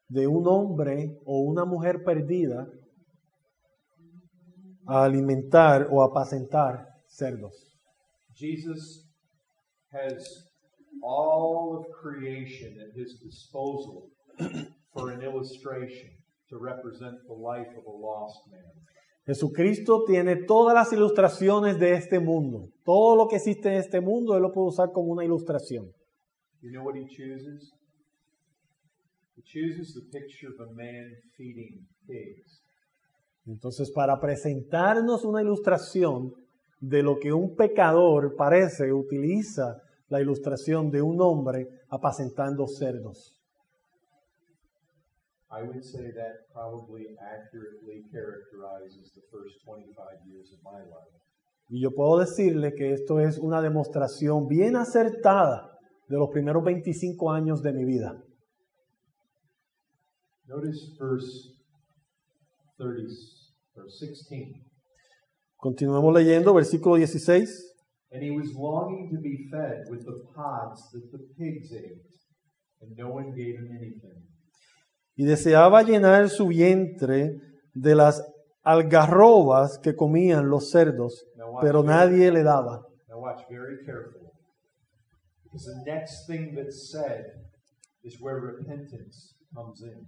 S2: de un hombre o una mujer perdida a alimentar o apacentar cerdos.
S1: Jesus has all of creation at his disposal for an illustration to represent the life of a lost man.
S2: Jesucristo tiene todas las ilustraciones de este mundo. Todo lo que existe en este mundo, Él lo puede usar como una ilustración.
S1: You know what he chooses? He chooses the picture of a man feeding pigs.
S2: Entonces, para presentarnos una ilustración de lo que un pecador parece, utiliza la ilustración de un hombre apacentando cerdos.
S1: I would say that probably accurately characterizes the first 25 years of my life.
S2: Y yo puedo decirle que esto es una demostración bien acertada de los primeros 25 años de mi vida.
S1: Notice verse 30 or 16.
S2: Continuemos leyendo, versículo 16.
S1: And he was longing to be fed with the pods that the pigs ate, and no one gave him anything.
S2: Y deseaba llenar su vientre de las algarrobas que comían los cerdos, pero nadie le daba.
S1: Now watch very carefully. Because the next thing that's said is where repentance comes in.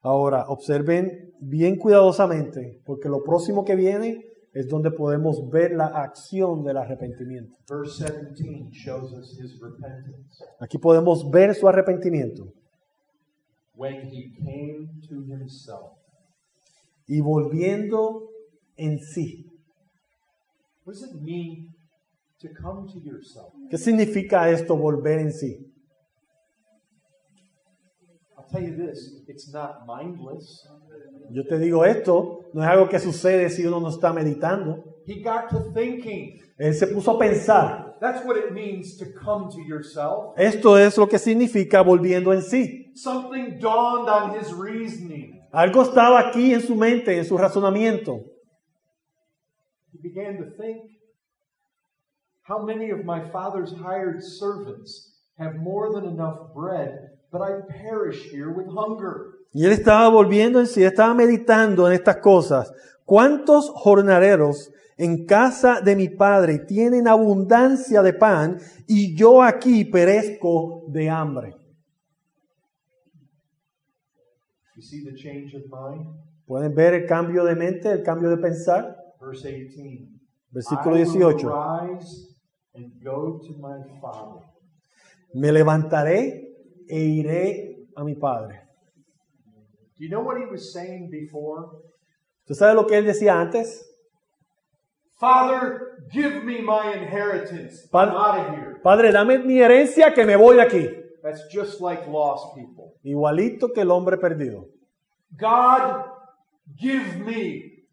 S2: Ahora, observen bien cuidadosamente, porque lo próximo que viene es donde podemos ver la acción del arrepentimiento.
S1: Verse 17 shows us his repentance.
S2: Aquí podemos ver su arrepentimiento.
S1: When he came to himself.
S2: Y volviendo en sí.
S1: What does it mean to come to yourself?
S2: ¿Qué significa esto, volver en sí?
S1: Tell you this it's not mindless.
S2: Yo te digo esto, no es algo que sucede si uno no está meditando.
S1: He got to thinking.
S2: Él se puso a pensar.
S1: That's what it means to come to yourself.
S2: Esto es lo que significa volviendo en sí.
S1: Something dawned on his reasoning.
S2: Algo estaba aquí en su mente, en su razonamiento.
S1: He began to think how many of my father's hired servants have more than enough bread, but I perish here with hunger.
S2: Y él estaba volviendo en sí, estaba meditando en estas cosas. ¿Cuántos jornaleros en casa de mi padre tienen abundancia de pan y yo aquí perezco de hambre?
S1: You see the change of mind?
S2: ¿Pueden ver el cambio de mente, el cambio de pensar?
S1: Verse 18.
S2: Versículo
S1: I will
S2: 18.
S1: rise and go to my father.
S2: Me levantaré e iré a mi padre.
S1: Do you know what he was saying before?
S2: ¿Tú sabes lo que él decía antes?
S1: Father, give me my inheritance.
S2: Padre-
S1: I'm out of here.
S2: Padre, dame mi herencia que me voy de aquí.
S1: That's just like lost people.
S2: Igualito que el hombre perdido.
S1: God, give me.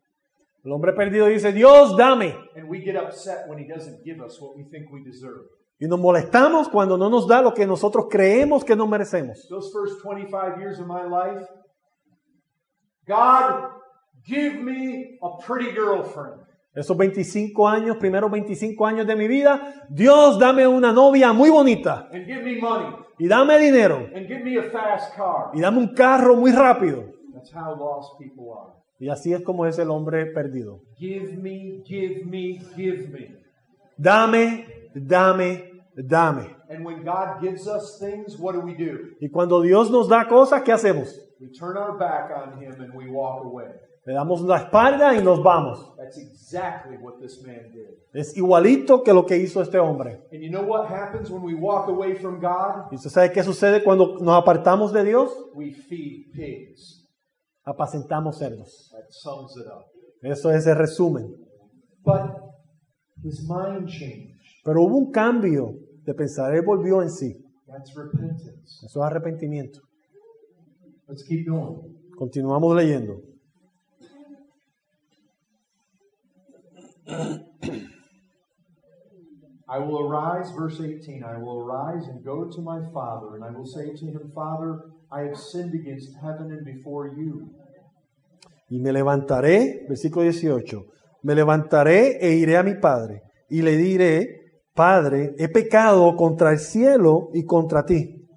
S2: El hombre perdido dice, Dios, dame.
S1: And we get upset when he doesn't give us what we think we deserve.
S2: Y nos molestamos cuando no nos da lo que nosotros creemos que no merecemos.
S1: Those first 25 years of my life, God, give me a pretty girlfriend.
S2: Esos 25 años, primeros 25 años de mi vida, Dios, dame una novia muy bonita.
S1: And give me money.
S2: Y dame dinero.
S1: And give me a fast car.
S2: Y dame un carro muy rápido.
S1: That's how lost people are.
S2: Y así es como es el hombre perdido.
S1: Give me, give me, give me.
S2: Dame, dame, dame.
S1: And when God gives us things, what do we do?
S2: Y cuando Dios nos da cosas, ¿qué hacemos?
S1: We turn our back on Him and we walk away.
S2: Le damos la espalda y nos vamos.
S1: That's exactly what this man did.
S2: Es igualito que lo que hizo este hombre.
S1: And you know what happens when we walk away from God?
S2: ¿Y usted sabe qué sucede cuando nos apartamos de Dios?
S1: We feed pigs.
S2: Apacentamos cerdos.
S1: That sums it up.
S2: Eso es el resumen.
S1: But his mind changed.
S2: Pero hubo un cambio de pensar. Él volvió en sí. Eso es arrepentimiento.
S1: Let's keep going.
S2: Continuamos leyendo.
S1: I will arise, verse 18, I will arise and go to my father, and I will say to him, Father, I have sinned against heaven and before you.
S2: Y me levantaré, versículo 18, me levantaré e iré a mi padre y le diré, Padre, he pecado contra el cielo y contra ti.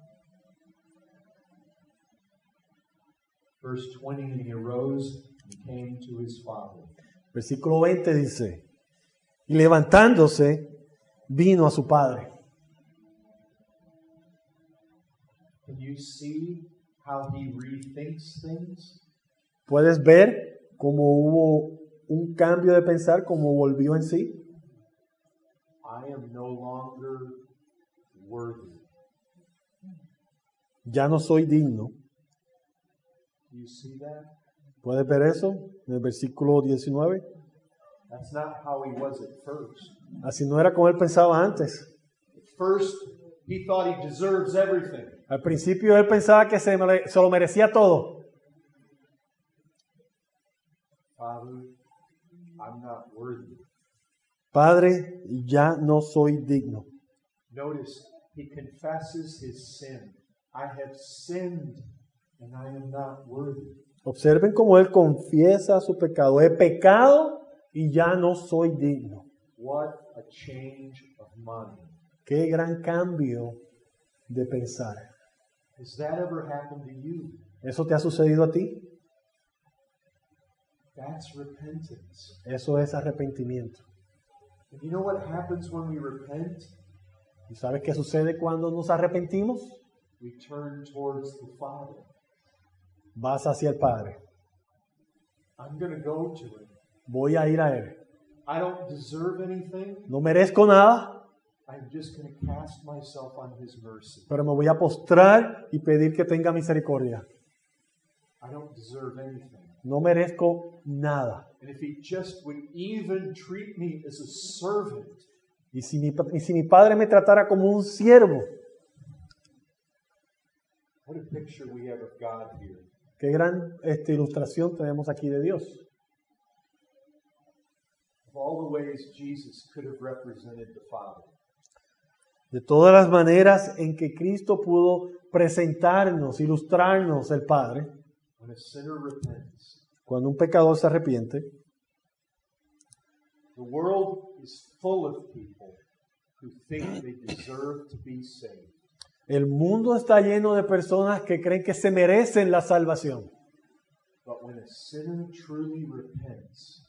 S1: Verse 20, and he arose and came to his father.
S2: Versículo 20 dice, y levantándose, vino a su padre.
S1: Can you see how he rethinks things?
S2: ¿Puedes ver cómo hubo un cambio de pensar, cómo volvió en sí?
S1: I am no longer worthy.
S2: Ya no soy digno.
S1: You see that?
S2: ¿Puedes ver eso? En el versículo 19.
S1: That's not how he was at first.
S2: Así no era como él pensaba antes.
S1: At first, he thought he deserves everything.
S2: Al principio él pensaba que se, se lo merecía todo.
S1: Father, I'm not worthy.
S2: Padre, ya no soy digno.
S1: Notice he confesses his sin. I have sinned and I am not worthy.
S2: Observen cómo él confiesa su pecado. He pecado y ya no soy digno.
S1: What a change of mind.
S2: Qué gran cambio de pensar.
S1: Has that ever happened to you?
S2: ¿Eso te ha sucedido a ti?
S1: That's repentance.
S2: Eso es arrepentimiento.
S1: And you know what happens when we repent?
S2: ¿Y sabes qué sucede cuando nos arrepentimos?
S1: We turn towards the Father.
S2: vas hacia el Padre.
S1: I'm going to go to him.
S2: Voy a ir a Él.
S1: I don't deserve anything.
S2: No merezco nada,
S1: I'm just going to cast myself on his mercy.
S2: pero me voy a postrar y pedir que tenga misericordia.
S1: I don't deserve anything.
S2: No merezco nada.
S1: And if he just would even treat me as a servant,
S2: Y si mi, y si mi Padre me tratara como un siervo,
S1: what a picture we have of God here.
S2: qué gran este, ilustración tenemos aquí de Dios.
S1: Of all the ways Jesus could have represented the Father.
S2: De todas las maneras en que Cristo pudo presentarnos, ilustrarnos el Padre, Cuando un pecador se arrepiente,
S1: the world is full of people who think they deserve to be saved.
S2: el mundo está lleno de personas que creen que se merecen la salvación.
S1: But when a sinner truly repents,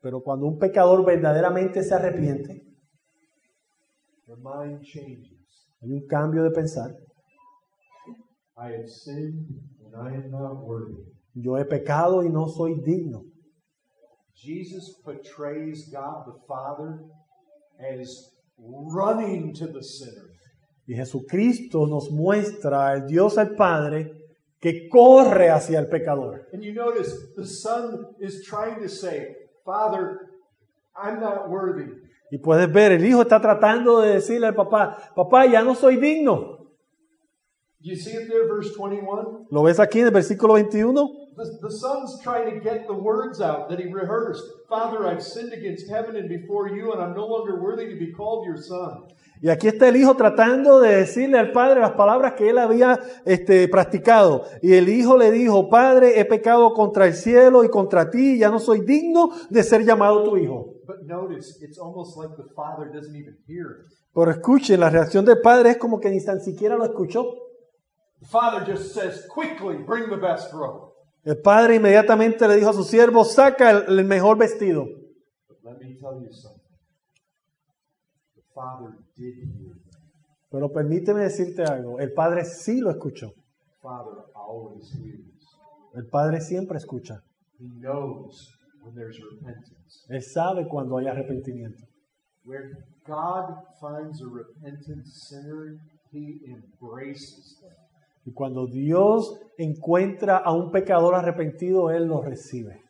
S2: Pero cuando un pecador verdaderamente se arrepiente,
S1: their mind changes.
S2: hay un cambio de pensar.
S1: I have sinned and I am not worthy.
S2: Yo he pecado y no soy digno.
S1: Jesus portrays God the Father as running to the sinner.
S2: Y Jesucristo nos muestra al Dios el Padre que corre hacia el pecador.
S1: And you notice the Son is trying to say, Father, I'm not worthy.
S2: Y puedes ver, el hijo está tratando de decirle al papá, papá, ya no soy digno.
S1: You see it there, verse 21?
S2: ¿Lo ves aquí en el versículo 21?
S1: The, the son's trying to get the words out that he rehearsed. Father, I've sinned against heaven and before you, and I'm no longer worthy to be called your son.
S2: Y aquí está el hijo tratando de decirle al padre las palabras que él había este, practicado. Y el hijo le dijo, Padre, he pecado contra el cielo y contra ti, y ya no soy digno de ser llamado tu hijo.
S1: But notice, it's almost like the father doesn't even hear it.
S2: Pero escuchen, la reacción del padre es como que ni tan siquiera lo escuchó. El padre inmediatamente le dijo a su siervo, saca el, el mejor vestido.
S1: But let me tell you something. The father did hear.
S2: Pero permíteme decirte algo, el padre sí lo escuchó. El padre siempre escucha.
S1: He knows when there's repentance.
S2: Él sabe cuando hay arrepentimiento.
S1: Where God finds a repentant sinner, he embraces them.
S2: Y cuando Dios encuentra a un pecador arrepentido, Él lo recibe.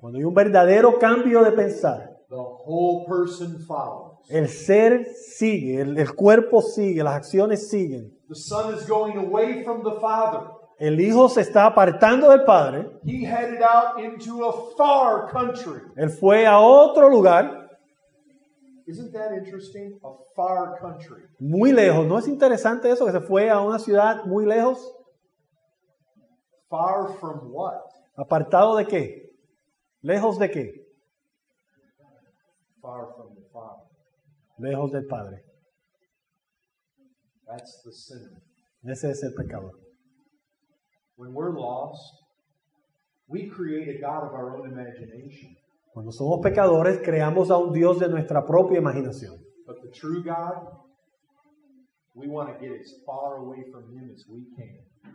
S2: Cuando hay un verdadero cambio de pensar,
S1: the whole person follows.
S2: el ser sigue, el, el cuerpo sigue, las acciones siguen.
S1: The son is going away from the father.
S2: El hijo se está apartando del padre.
S1: He headed out into a far country.
S2: Él fue a otro lugar,
S1: Isn't that interesting? A far country.
S2: muy lejos. ¿No es interesante eso? Que se fue a una ciudad muy lejos.
S1: Far from what?
S2: ¿Apartado de qué? ¿Lejos de qué?
S1: Far from the father.
S2: Lejos del padre.
S1: That's the sinner.
S2: Ese es el pecador.
S1: When we're lost, we create a God of our own imagination.
S2: Cuando somos pecadores, creamos a un Dios de nuestra propia imaginación.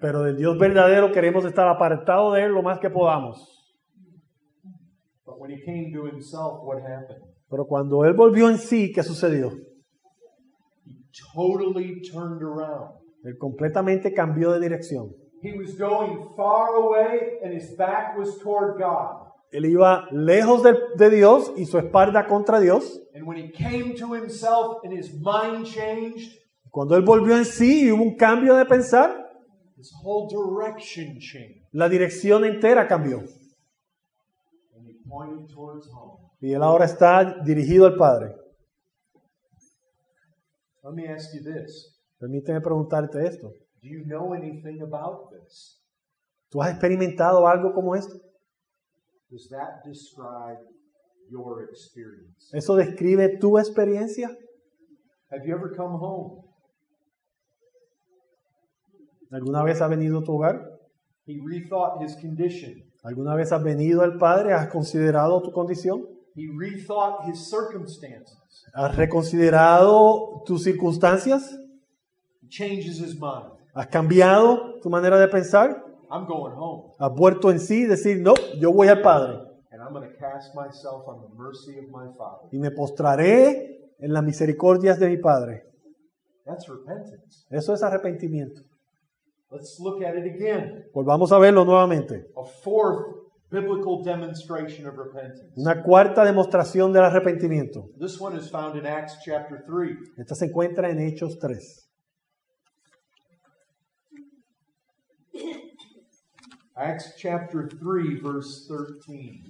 S2: Pero del Dios verdadero queremos estar apartados de Él lo más que podamos.
S1: But when He came to Himself, what happened?
S2: Pero cuando Él volvió en sí, ¿qué sucedió?
S1: He totally turned around.
S2: Él completamente cambió de dirección.
S1: He was going far away and his back was toward God.
S2: Él iba lejos de, de Dios y su espalda contra Dios.
S1: Changed,
S2: Cuando Él volvió en sí y hubo un cambio de pensar,
S1: his whole direction changed.
S2: la dirección entera cambió.
S1: And he pointed towards home.
S2: Y Él ahora está dirigido al Padre.
S1: Let me ask you this
S2: Permíteme preguntarte esto.
S1: Do you know anything about this?
S2: ¿Tú has experimentado algo como esto?
S1: Does that describe your experience?
S2: ¿Eso describe tu experiencia?
S1: Have you ever come home?
S2: ¿Alguna vez has venido a tu hogar?
S1: He rethought his condition.
S2: ¿Alguna vez has venido al Padre? ¿Has considerado tu condición?
S1: He rethought his circumstances.
S2: ¿Has reconsiderado tus circunstancias?
S1: He changes his mind.
S2: ¿Has cambiado tu manera de pensar?
S1: I'm going home,
S2: ¿Has vuelto en sí decir, no, yo voy al Padre
S1: and I'm going to cast myself on the mercy of my Father.
S2: y me postraré en las misericordias de mi Padre?
S1: That's repentance.
S2: Eso es arrepentimiento.
S1: Let's look at it again.
S2: Volvamos a verlo nuevamente.
S1: A fourth biblical demonstration of repentance.
S2: Una cuarta demostración del arrepentimiento.
S1: This one is found in Acts chapter 3.
S2: Esta se encuentra en Hechos 3.
S1: Acts chapter 3, verse 13.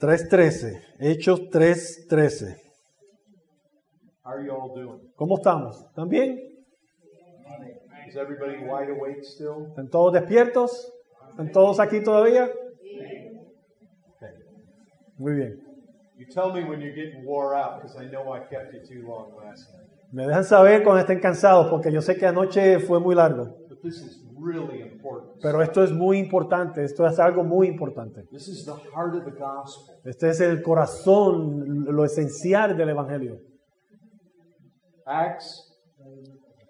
S2: 3.13. Hechos 3.13.
S1: How are you all doing?
S2: ¿Cómo estamos? ¿Están bien?
S1: Is everybody wide awake still?
S2: ¿Están todos despiertos? ¿Están todos aquí todavía?
S1: Okay.
S2: Muy bien.
S1: You tell me when you're getting wore out because I know I kept you too long last night.
S2: Me dejan saber cuando estén cansados porque yo sé que anoche fue muy largo.
S1: But this is really important.
S2: Pero esto es muy importante, esto es algo muy importante.
S1: This is the heart of the gospel.
S2: Este es el corazón, lo esencial del Evangelio.
S1: Acts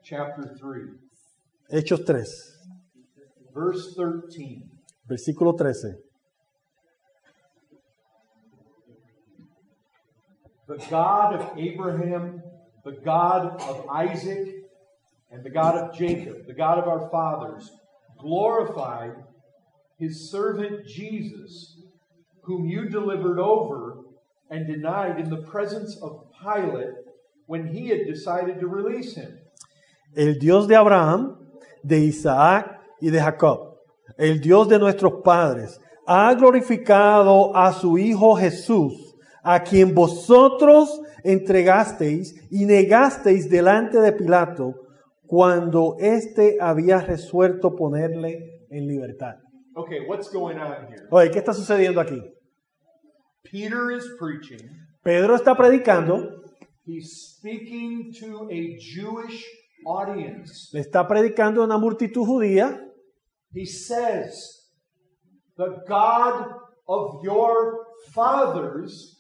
S1: chapter 3,
S2: Hechos 3,
S1: verse 13.
S2: versículo 13.
S1: The God of Abraham, the God of Isaac, and the God of Jacob, the God of our fathers, glorified his servant Jesus, whom you delivered over and denied in the presence of Pilate when he had decided to release him.
S2: El Dios de Abraham, de Isaac y de Jacob, el Dios de nuestros padres, ha glorificado a su Hijo Jesús, a quien vosotros entregasteis y negasteis delante de Pilato cuando éste había resuelto ponerle en libertad.
S1: Okay, what's going on here?
S2: Oye, ¿qué está sucediendo aquí?
S1: Peter is preaching.
S2: Pedro está predicando,
S1: He's speaking to a Jewish audience.
S2: le está predicando a una multitud judía
S1: He says, The God of your fathers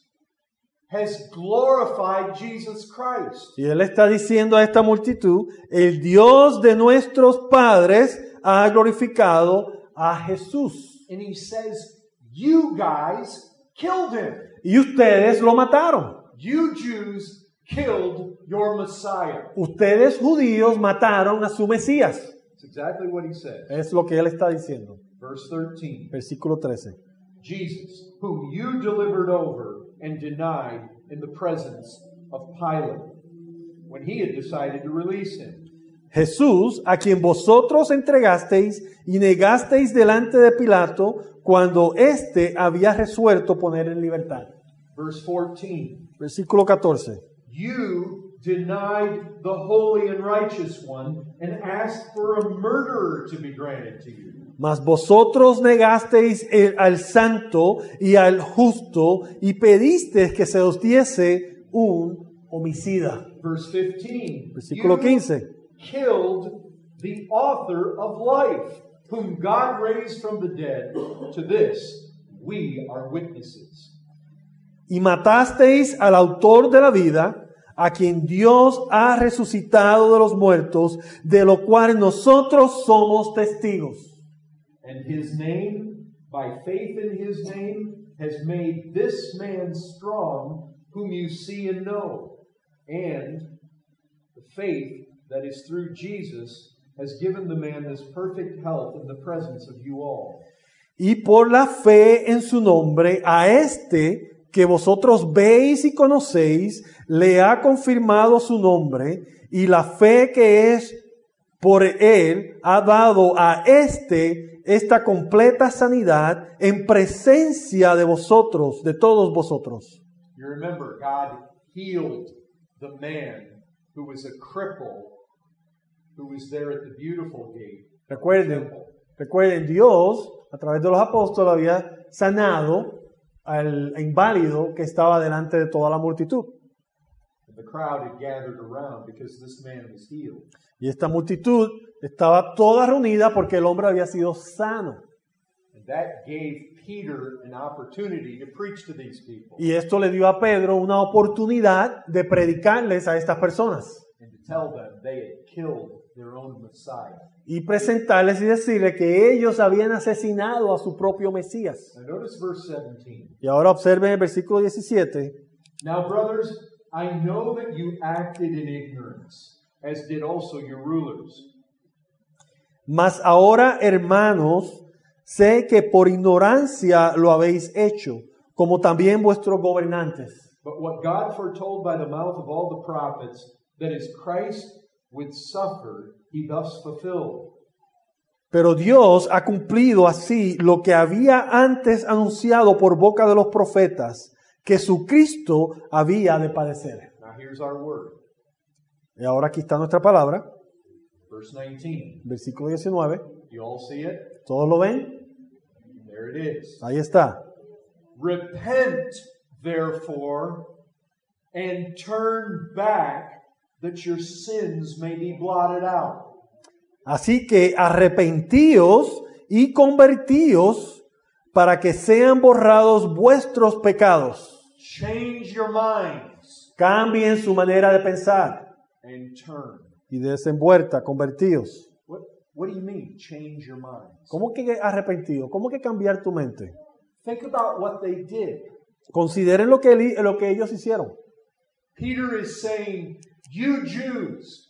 S1: has glorified Jesus Christ.
S2: Y él está diciendo a esta multitud, el Dios de nuestros padres ha glorificado a Jesús.
S1: And he says, You guys killed him.
S2: Y ustedes lo mataron.
S1: You Jews killed your Messiah.
S2: Ustedes judíos mataron a su Mesías.
S1: That's exactly what he says.
S2: Es lo que él está diciendo.
S1: Verse 13
S2: Versículo 13.
S1: Jesus, whom you delivered over and denied in the presence of Pilate when he had decided to release him.
S2: Jesús, a quien vosotros entregasteis y negasteis delante de Pilato cuando éste había resuelto poner en libertad.
S1: Verse 14
S2: Versículo 14.
S1: You denied the holy and righteous one and asked for a murderer to be granted to you.
S2: Mas vosotros negasteis el- al santo y al justo y pedisteis que se os diese un homicida.
S1: Verse 15
S2: Versículo
S1: You
S2: 15.
S1: killed the author of life, whom God raised from the dead. To this we are witnesses.
S2: Y matasteis al autor de la vida, a quien Dios ha resucitado de los muertos, de lo cual nosotros somos testigos.
S1: And his name, by faith in his name, has made this man strong, whom you see and know. And the faith that is through Jesus has given the man this perfect health in the presence of you all.
S2: Y por la fe en su nombre, a este que vosotros veis y conocéis, le ha confirmado su nombre, y la fe que es por él ha dado a este esta completa sanidad en presencia de vosotros, de todos vosotros.
S1: You remember, God healed the man who was a cripple, who was there at the beautiful gate.
S2: Recuerden, recuerden, Dios, a través de los apóstoles, había sanado al inválido que estaba delante de toda la multitud. Y esta multitud estaba toda reunida porque el hombre había sido sano.
S1: And that gave Peter an opportunity to preach to these people
S2: Y esto le dio a Pedro una oportunidad de predicarles a estas personas
S1: and to tell them they had killed their own Messiah.
S2: y presentarles y decirles que ellos habían asesinado a su propio Mesías.
S1: Now notice verse 17.
S2: Y ahora observen el versículo 17.
S1: Now, brothers, I know that you acted in ignorance, as did also your rulers.
S2: Mas ahora, hermanos, sé que por ignorancia lo habéis hecho, como también vuestros gobernantes.
S1: But what God foretold by the mouth of all the prophets, that is Christ would suffer, he thus fulfilled.
S2: Pero Dios ha cumplido así lo que había antes anunciado por boca de los profetas, que su Cristo había de padecer.
S1: Now, here's our word.
S2: Y ahora aquí está nuestra palabra,
S1: Verse 19.
S2: versículo 19.
S1: You all see it?
S2: ¿Todos lo ven?
S1: There it is.
S2: Ahí está.
S1: Repent, therefore, and turn back, that your sins may be blotted out.
S2: Así que arrepentíos y convertíos para que sean borrados vuestros pecados.
S1: Change your minds
S2: Cambien su manera de pensar
S1: and turn.
S2: y desenvuelta, convertíos.
S1: What, what do you mean, change your minds?
S2: ¿Cómo que arrepentido? ¿Cómo que cambiar tu mente?
S1: Think about what they did.
S2: Consideren lo que, lo que ellos hicieron.
S1: Peter is saying, You Jews,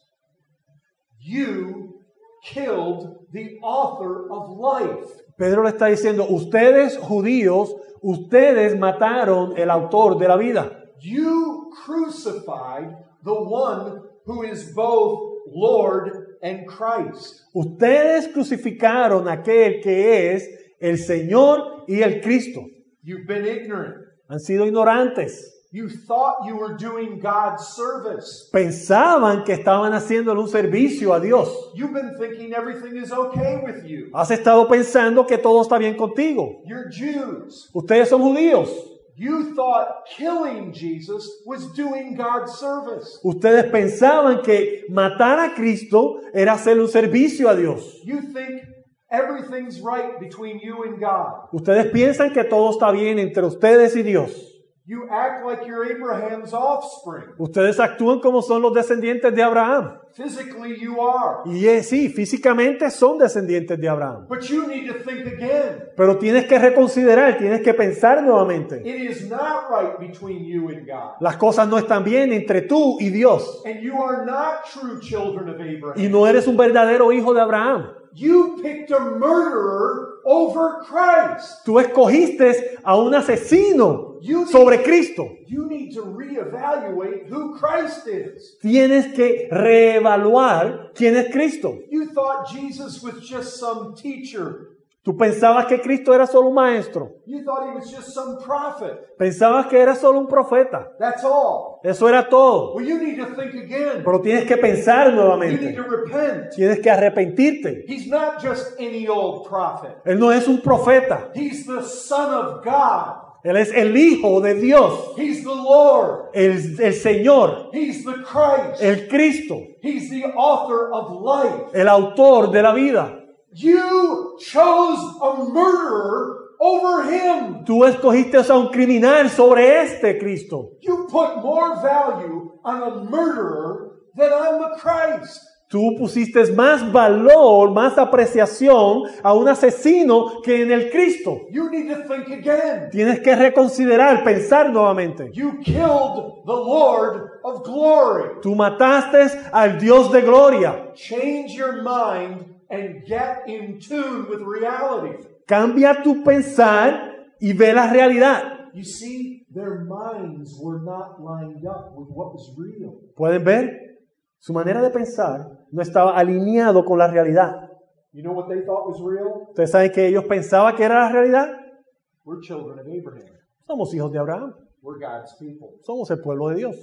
S1: you killed the author of life.
S2: Pedro le está diciendo, ustedes judíos, ustedes mataron el autor de la vida.
S1: You crucified the one who is both Lord and Christ.
S2: Ustedes crucificaron aquel que es el Señor y el Cristo.
S1: You've been ignorant.
S2: Han sido ignorantes.
S1: You thought you were doing God's service.
S2: Pensaban que estaban haciéndole un servicio a Dios.
S1: You've been thinking everything is okay with you.
S2: Has estado pensando que todo está bien contigo.
S1: You're Jews.
S2: Ustedes son judíos.
S1: You thought killing Jesus was doing God's service.
S2: Ustedes pensaban que matar a Cristo era hacerle un servicio a Dios.
S1: You think everything's right between you and God.
S2: Ustedes piensan que todo está bien entre ustedes y Dios.
S1: You act like you're Abraham's offspring.
S2: Ustedes actúan como son los descendientes de Abraham.
S1: Physically, you are.
S2: Y eh, sí, físicamente son descendientes de Abraham.
S1: But you need to think again.
S2: Pero tienes que reconsiderar, tienes que pensar nuevamente.
S1: It is not right between you and God.
S2: Las cosas no están bien entre tú y Dios.
S1: And you are not true children of Abraham.
S2: Y no eres un verdadero hijo de Abraham.
S1: You picked a murderer over Christ.
S2: Tú escogiste a un asesino
S1: You need-
S2: sobre Cristo.
S1: You need to reevaluate who Christ is.
S2: Tienes que reevaluar quién es Cristo.
S1: You thought Jesus was just some teacher.
S2: Tú pensabas que Cristo era solo un maestro.
S1: You thought he was just some prophet.
S2: Pensabas que era solo un profeta.
S1: That's all.
S2: Eso era todo.
S1: Well, you need to think again.
S2: Pero tienes que pensar
S1: You need
S2: nuevamente.
S1: to repent.
S2: Tienes que arrepentirte.
S1: He's not just any old prophet.
S2: Él no es un profeta.
S1: He's the Son of God.
S2: Él es el Hijo de Dios.
S1: He's the Lord.
S2: El, el Señor.
S1: He's the Christ.
S2: El Cristo.
S1: He's the author of life.
S2: El autor de la vida.
S1: You chose a murderer over him.
S2: Tú escogiste a un criminal sobre este Cristo.
S1: You put more value on a murderer than on the Christ.
S2: Tú pusiste más valor, más apreciación a un asesino que en el Cristo.
S1: You need to think again.
S2: Tienes que reconsiderar, pensar nuevamente.
S1: You killed the Lord of glory.
S2: Tú mataste al Dios de gloria.
S1: Change your mind and get in tune with reality.
S2: Cambia tu pensar y ve la realidad.
S1: You see, their minds were not lined up with what was real.
S2: ¿Pueden ver? Su manera de pensar no estaba alineado con la realidad.
S1: You know what they thought was real?
S2: ¿Ustedes saben que ellos pensaban que era la realidad?
S1: We're children of Abraham.
S2: Somos hijos de Abraham.
S1: We're God's people.
S2: Somos el pueblo de Dios.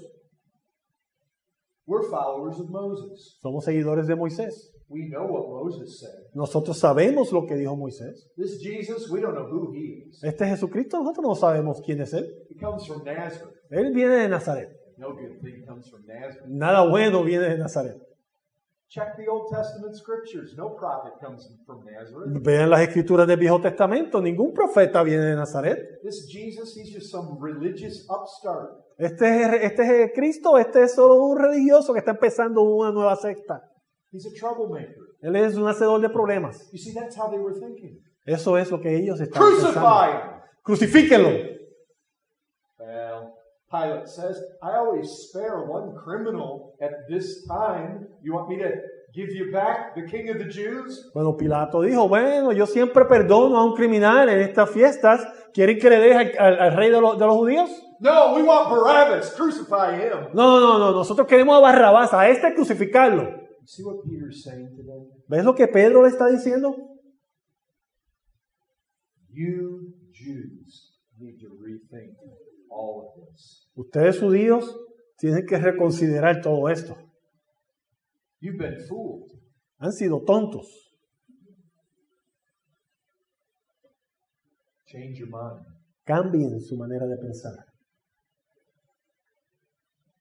S1: We're followers of Moses.
S2: Somos seguidores de Moisés.
S1: We know what Moses said.
S2: Nosotros sabemos lo que dijo Moisés.
S1: This Jesus, we don't know who he is.
S2: Este Jesucristo nosotros no sabemos quién es Él.
S1: He comes from Nazareth.
S2: Él viene de Nazaret.
S1: No good thing comes from Nazareth.
S2: Nada bueno viene de Nazaret.
S1: Check the Old Testament scriptures. No prophet comes from Nazareth.
S2: Vean las escrituras del Viejo Testamento. Ningún profeta viene de Nazaret.
S1: This Jesus, he's just some religious upstart.
S2: Este es, este es Cristo, este es solo un religioso que está empezando una nueva secta.
S1: He's a troublemaker.
S2: Él es un hacedor de problemas.
S1: You see, that's how they were thinking.
S2: Eso es lo que ellos estaban pensando.
S1: Crucify him!
S2: Crucifíquenlo.
S1: Pilate says, I always spare one criminal at this time. You want me to give you back the king of the Jews?
S2: Bueno, Pilato dijo, bueno, yo siempre perdono a un criminal en estas fiestas. ¿Quieren que le deje al, al- al rey de, los- de los judíos?
S1: No, we want Barabbas. Crucify him.
S2: No, no, no, nosotros queremos a Barrabás, a este crucificarlo.
S1: See what Peter's saying today?
S2: ¿Ves lo que Pedro le está diciendo?
S1: You Jews need to rethink.
S2: Ustedes judíos tienen que reconsiderar todo esto.
S1: You've been fooled.
S2: Han sido tontos.
S1: Change your mind.
S2: Cambien su manera de pensar.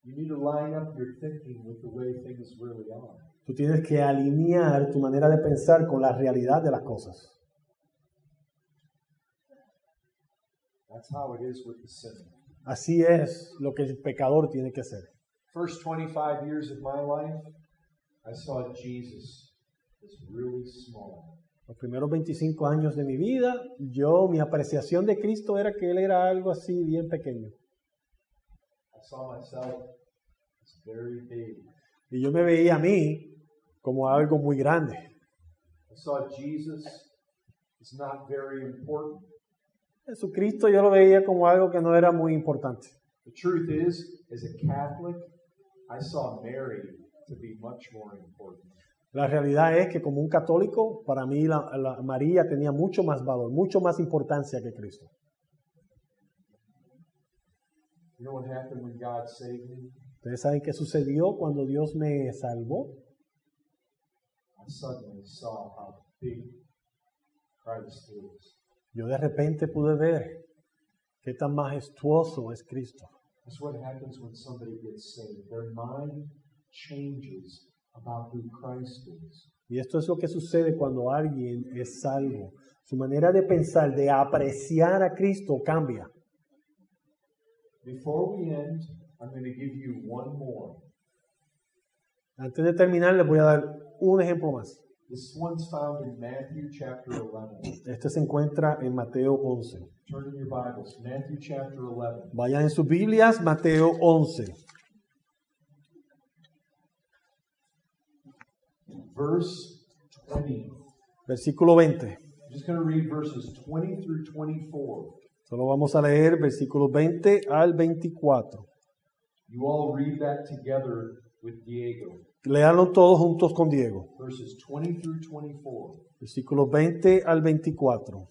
S1: You need to line up your thinking with the way things really are.
S2: Tú tienes que alinear tu manera de pensar con la realidad de las cosas.
S1: That's how it is with the sinner.
S2: Así es lo que el pecador tiene que hacer.
S1: First 25 years of my life, I saw Jesus as really small.
S2: Los primeros 25 años de mi vida, yo, mi apreciación de Cristo era que Él era algo así bien pequeño.
S1: I saw myself as very big.
S2: Y yo me veía a mí como algo muy grande.
S1: I saw Jesus as not very important.
S2: Jesucristo yo lo veía como algo que no era muy importante.
S1: The truth is, as a Catholic, I saw Mary to be much more important.
S2: La realidad es que como un católico, para mí la, la- María tenía mucho más valor, mucho más importancia que Cristo.
S1: You know what happened when God saved me?
S2: ¿Ustedes saben qué sucedió cuando Dios me salvó?
S1: I suddenly saw how big Christ is.
S2: Yo de repente pude ver qué tan majestuoso es Cristo.
S1: That's what happens when somebody gets saved. Their mind changes about who Christ is.
S2: Y esto es lo que sucede cuando alguien es salvo. Su manera de pensar, de apreciar a Cristo cambia.
S1: Before we end, I'm going to give you one more.
S2: Antes de terminar, les voy a dar un ejemplo más.
S1: This one's found in Matthew chapter 11.
S2: Este se encuentra en Mateo 11.
S1: Turn in your Bibles. Matthew chapter 11.
S2: Vayan en sus Biblias, Mateo 11.
S1: Verse 20.
S2: Versículo 20.
S1: I'm just going to read verses 20 through 24.
S2: Solo vamos a leer versículos 20 al 24.
S1: You all read that together with Diego.
S2: Léanlo todos juntos con Diego.
S1: Verses 20 through 24.
S2: Versículos 20 al 24.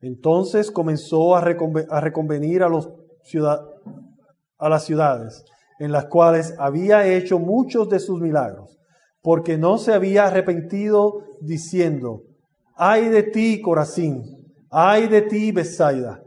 S2: Entonces comenzó a, reconve- a reconvenir a, los a las ciudades en las cuales había hecho muchos de sus milagros, porque no se había arrepentido diciendo, ay de ti, Corazín, ay de ti, Bethsaida,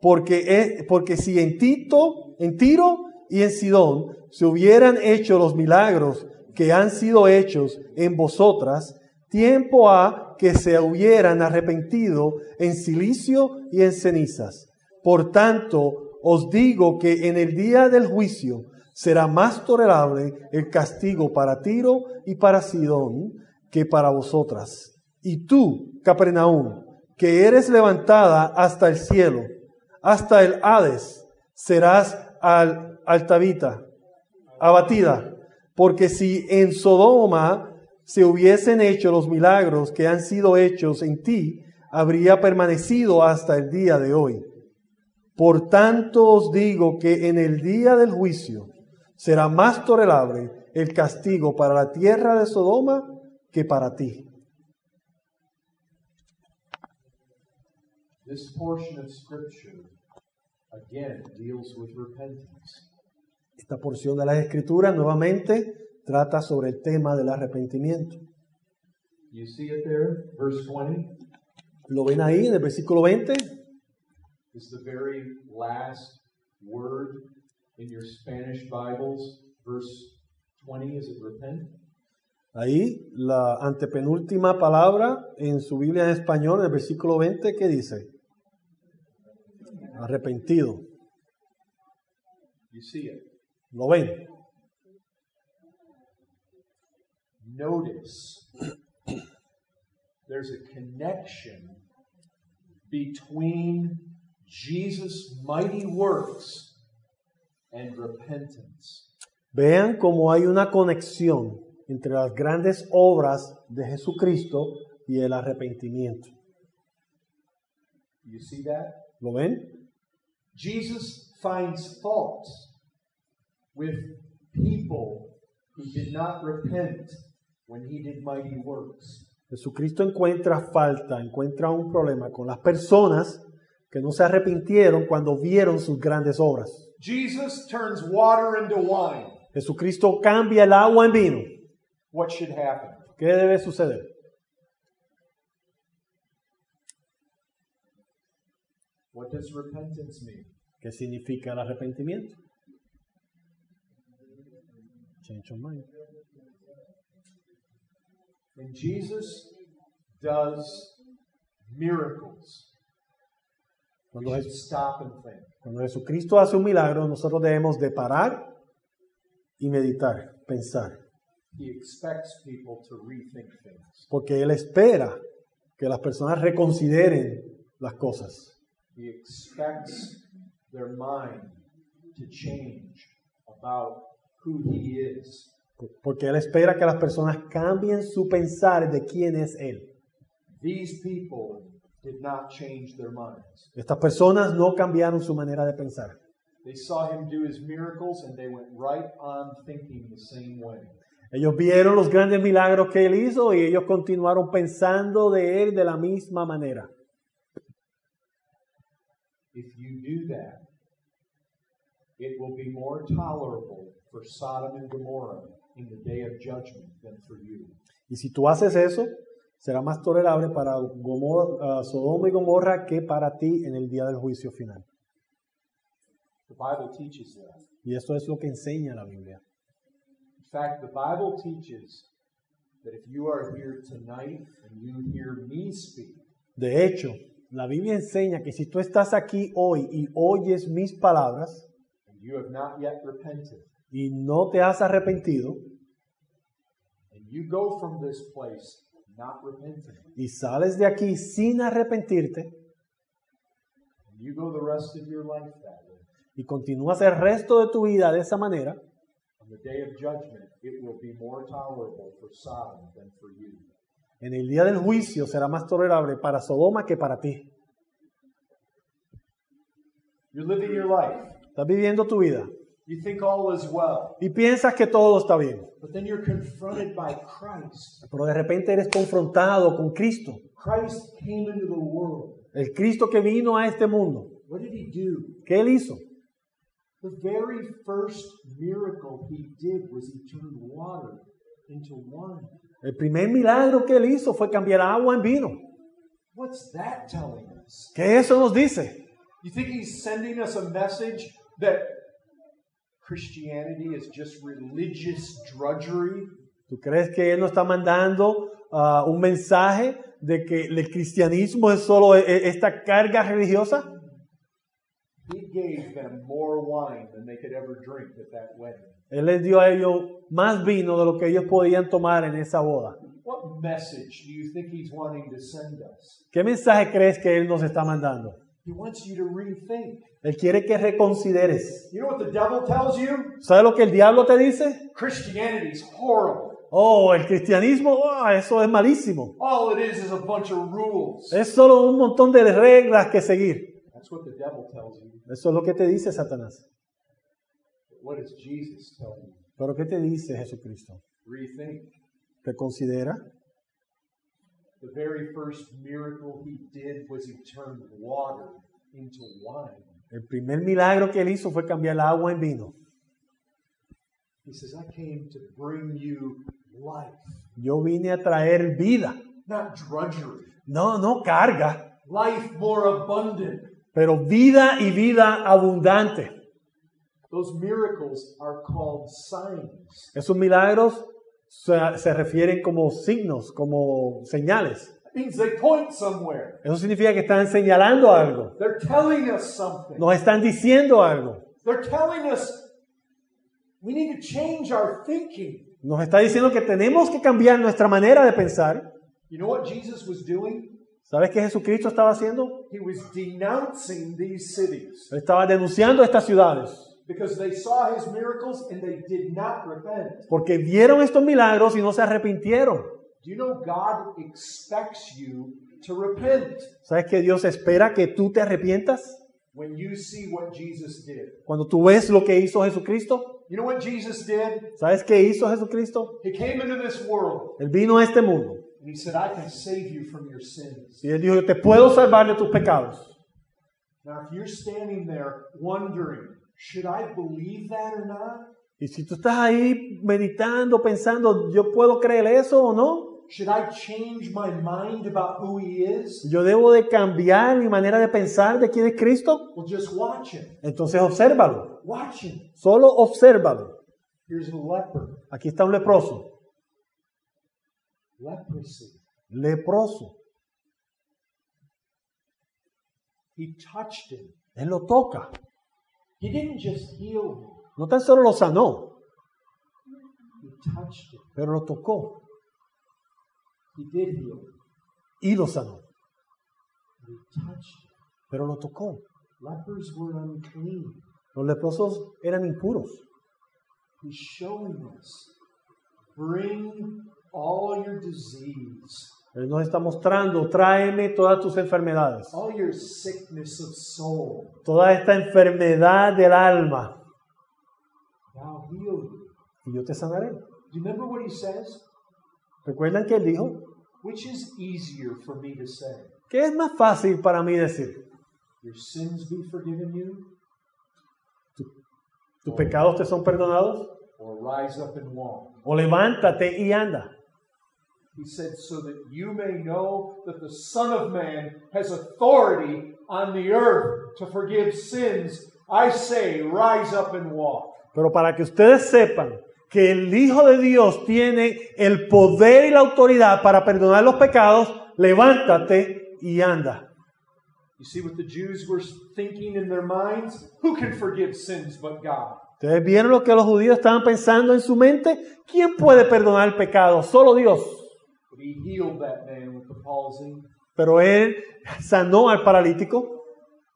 S2: porque, es- porque si en Tito, en Tiro y en Sidón se hubieran hecho los milagros que han sido hechos en vosotras, tiempo ha que se hubieran arrepentido en silicio y en cenizas. Por tanto, os digo que en el día del juicio será más tolerable el castigo para Tiro y para Sidón que para vosotras. Y tú, Capernaum, que eres levantada hasta el cielo, hasta el Hades, serás al altavita, abatida, porque si en Sodoma se hubiesen hecho los milagros que han sido hechos en ti, habría permanecido hasta el día de hoy. Por tanto os digo que en el día del juicio será más tolerable el castigo para la tierra de Sodoma que para ti.
S1: This portion of Scripture, again, deals with repentance.
S2: Esta porción de las Escrituras nuevamente trata sobre el tema del arrepentimiento.
S1: You see it there? Verse 20
S2: ¿Lo ven ahí en el versículo 20?
S1: is the very last word in your Spanish Bibles. Verse 20, is it repent?
S2: Ahí la antepenúltima palabra en su Biblia en español, en el versículo 20, ¿qué dice? Arrepentido.
S1: You see it.
S2: ¿Lo ven?
S1: notice there's a connection between Jesus' mighty works and repentance.
S2: Vean cómo hay una conexión entre las grandes obras de Jesucristo y el arrepentimiento.
S1: You see that?
S2: ¿Lo ven?
S1: Jesus finds fault with people who did not repent when he did mighty works.
S2: Jesucristo encuentra falta, encuentra un problema con las personas que no se arrepintieron cuando vieron sus grandes obras.
S1: Jesus turns water into wine.
S2: Jesucristo cambia el agua en vino.
S1: What should happen?
S2: ¿Qué debe suceder?
S1: What does repentance mean?
S2: ¿Qué significa el arrepentimiento? Change of mind.
S1: When Jesus does miracles,
S2: Cuando, Jes-
S1: and
S2: cuando Jesucristo hace un milagro, nosotros debemos de parar y meditar, pensar,
S1: He expects people to rethink things.
S2: porque Él espera que las personas reconsideren las cosas.
S1: He expects their mind to change about who he is.
S2: Porque Él espera que las personas cambien su pensar de quién es Él.
S1: These people did not change their minds.
S2: Estas personas no cambiaron su manera de pensar.
S1: They saw him do his miracles and they went right on thinking the same way.
S2: Ellos vieron los grandes milagros que Él hizo y ellos continuaron pensando de Él de la misma manera.
S1: If you do that, it will be more tolerable for Sodom and Gomorrah in the day of judgment than for you.
S2: Y si tú haces eso, será más tolerable para Gomorra- ah, Sodoma y Gomorra que para ti en el día del juicio final.
S1: The Bible teaches that.
S2: Y eso es lo que enseña la Biblia.
S1: In fact, the Bible teaches that if you are here tonight and you hear me speak,
S2: De hecho, la Biblia enseña que si tú estás aquí hoy y oyes mis palabras
S1: and you have not yet repented,
S2: y no te has arrepentido
S1: and you go from this place not repenting,
S2: y sales de aquí sin arrepentirte
S1: and you go the rest of your life that way,
S2: y continúas el resto de tu vida de esa manera,
S1: on the day of judgment, it will be more tolerable for Sodom than for you.
S2: en el día del juicio será más tolerable para Sodoma que para ti.
S1: You're living your life.
S2: Estás viviendo tu vida
S1: You think all is well,
S2: y piensas que todo está bien,
S1: but then you're confronted by Christ.
S2: pero de repente eres confrontado con Cristo,
S1: Christ came into the world.
S2: el Cristo que vino a este mundo.
S1: What did he do?
S2: ¿Qué él hizo?
S1: The very first miracle he did was he turned water into wine.
S2: El primer milagro que él hizo fue cambiar agua en vino.
S1: What's that telling us?
S2: ¿Qué eso nos dice?
S1: You think he's sending us a message that Christianity is just religious drudgery?
S2: ¿Tú crees que él nos está mandando ah, un mensaje de que el cristianismo es solo e- e- esta carga religiosa?
S1: He gave them more wine than they could ever drink at that wedding.
S2: Él les dio a ellos más vino de lo que ellos podían tomar en esa boda.
S1: What message do you think he's wanting to send us?
S2: ¿Qué mensaje crees que él nos está mandando?
S1: He wants you to rethink.
S2: Él quiere que reconsideres.
S1: You know what the devil tells you?
S2: ¿Sabes lo que el diablo te dice?
S1: Christianity's horrible.
S2: Oh, el cristianismo, ah, eso es malísimo.
S1: All it is is a bunch of rules.
S2: Es solo un montón de reglas que seguir.
S1: That's what the devil tells you.
S2: Eso es lo que te dice Satanás.
S1: But what does Jesus tell you?
S2: Pero ¿qué te dice Jesucristo?
S1: Rethink.
S2: Reconsidera.
S1: The very first miracle he did was he turned water into wine.
S2: El primer milagro que él hizo fue cambiar el agua en vino.
S1: He says, I came to bring you life,
S2: Yo vine a traer vida.
S1: not drudgery.
S2: No, no carga,
S1: Life more abundant.
S2: pero vida y vida abundante.
S1: Those miracles are called signs.
S2: Esos milagros se, se refieren como signos, como señales.
S1: Means they point somewhere.
S2: Eso significa que están señalando algo.
S1: They're telling us something.
S2: Nos están diciendo algo.
S1: They're telling us we need to change our thinking.
S2: Nos está diciendo que tenemos que cambiar nuestra manera de pensar.
S1: You know what Jesus was doing?
S2: ¿Sabes qué Jesucristo estaba haciendo?
S1: He was denouncing these cities
S2: Él estaba denunciando estas ciudades
S1: because they saw his miracles and they did not repent.
S2: porque vieron estos milagros y no se arrepintieron.
S1: Do you know God expects you to repent
S2: ¿Sabes que Dios espera que tú te arrepientas
S1: when you see what Jesus did?
S2: cuando tú ves lo que hizo Jesucristo?
S1: You know what Jesus did?
S2: ¿Sabes qué hizo Jesucristo?
S1: He came into this world
S2: Él vino a este mundo
S1: and he said, I can save you from your sins.
S2: y él dijo, yo te puedo salvar de tus pecados.
S1: Now, if you're standing there wondering, should I believe that or not?
S2: Y si tú estás ahí meditando, pensando, ¿yo puedo creer eso o no?
S1: Should I change my mind about who he is?
S2: ¿Yo debo de cambiar mi manera de pensar de quién es Cristo?
S1: Well, just watch him.
S2: Entonces obsérvalo,
S1: Watch him.
S2: solo obsérvalo.
S1: Here's a leper.
S2: Aquí está un leproso,
S1: Leprosy.
S2: leproso.
S1: He touched him.
S2: Él lo toca.
S1: He didn't just heal him,
S2: No tan solo lo sanó,
S1: he touched him.
S2: pero lo tocó
S1: He did heal him.
S2: y lo sanó,
S1: He touched him.
S2: pero lo tocó.
S1: Lepers were unclean.
S2: Los leprosos eran impuros.
S1: He's showing us bring all your disease,
S2: Él nos está mostrando, tráeme todas tus enfermedades,
S1: all your sickness of soul.
S2: toda esta enfermedad del alma,
S1: I'll heal you.
S2: y yo te sanaré.
S1: Do you remember what he says?
S2: ¿Recuerdan que él dijo?
S1: Which is easier for me to say?
S2: ¿Qué es más fácil para mí decir?
S1: Your sins be forgiven you,
S2: ¿Tus pecados te son perdonados?
S1: or rise up and walk?
S2: O levántate y anda.
S1: He said, so that you may know that the Son of Man has authority on the earth to forgive sins. I say, rise up and walk.
S2: Pero para que ustedes sepan que el Hijo de Dios tiene el poder y la autoridad para perdonar los pecados, levántate y anda.
S1: You see what the Jews were thinking in their minds? Who can forgive sins but God?
S2: ¿Ustedes vieron lo que los judíos estaban pensando en su mente? ¿Quién puede perdonar el pecado? Solo Dios.
S1: But he healed that man with the palsy.
S2: Pero él sanó al paralítico.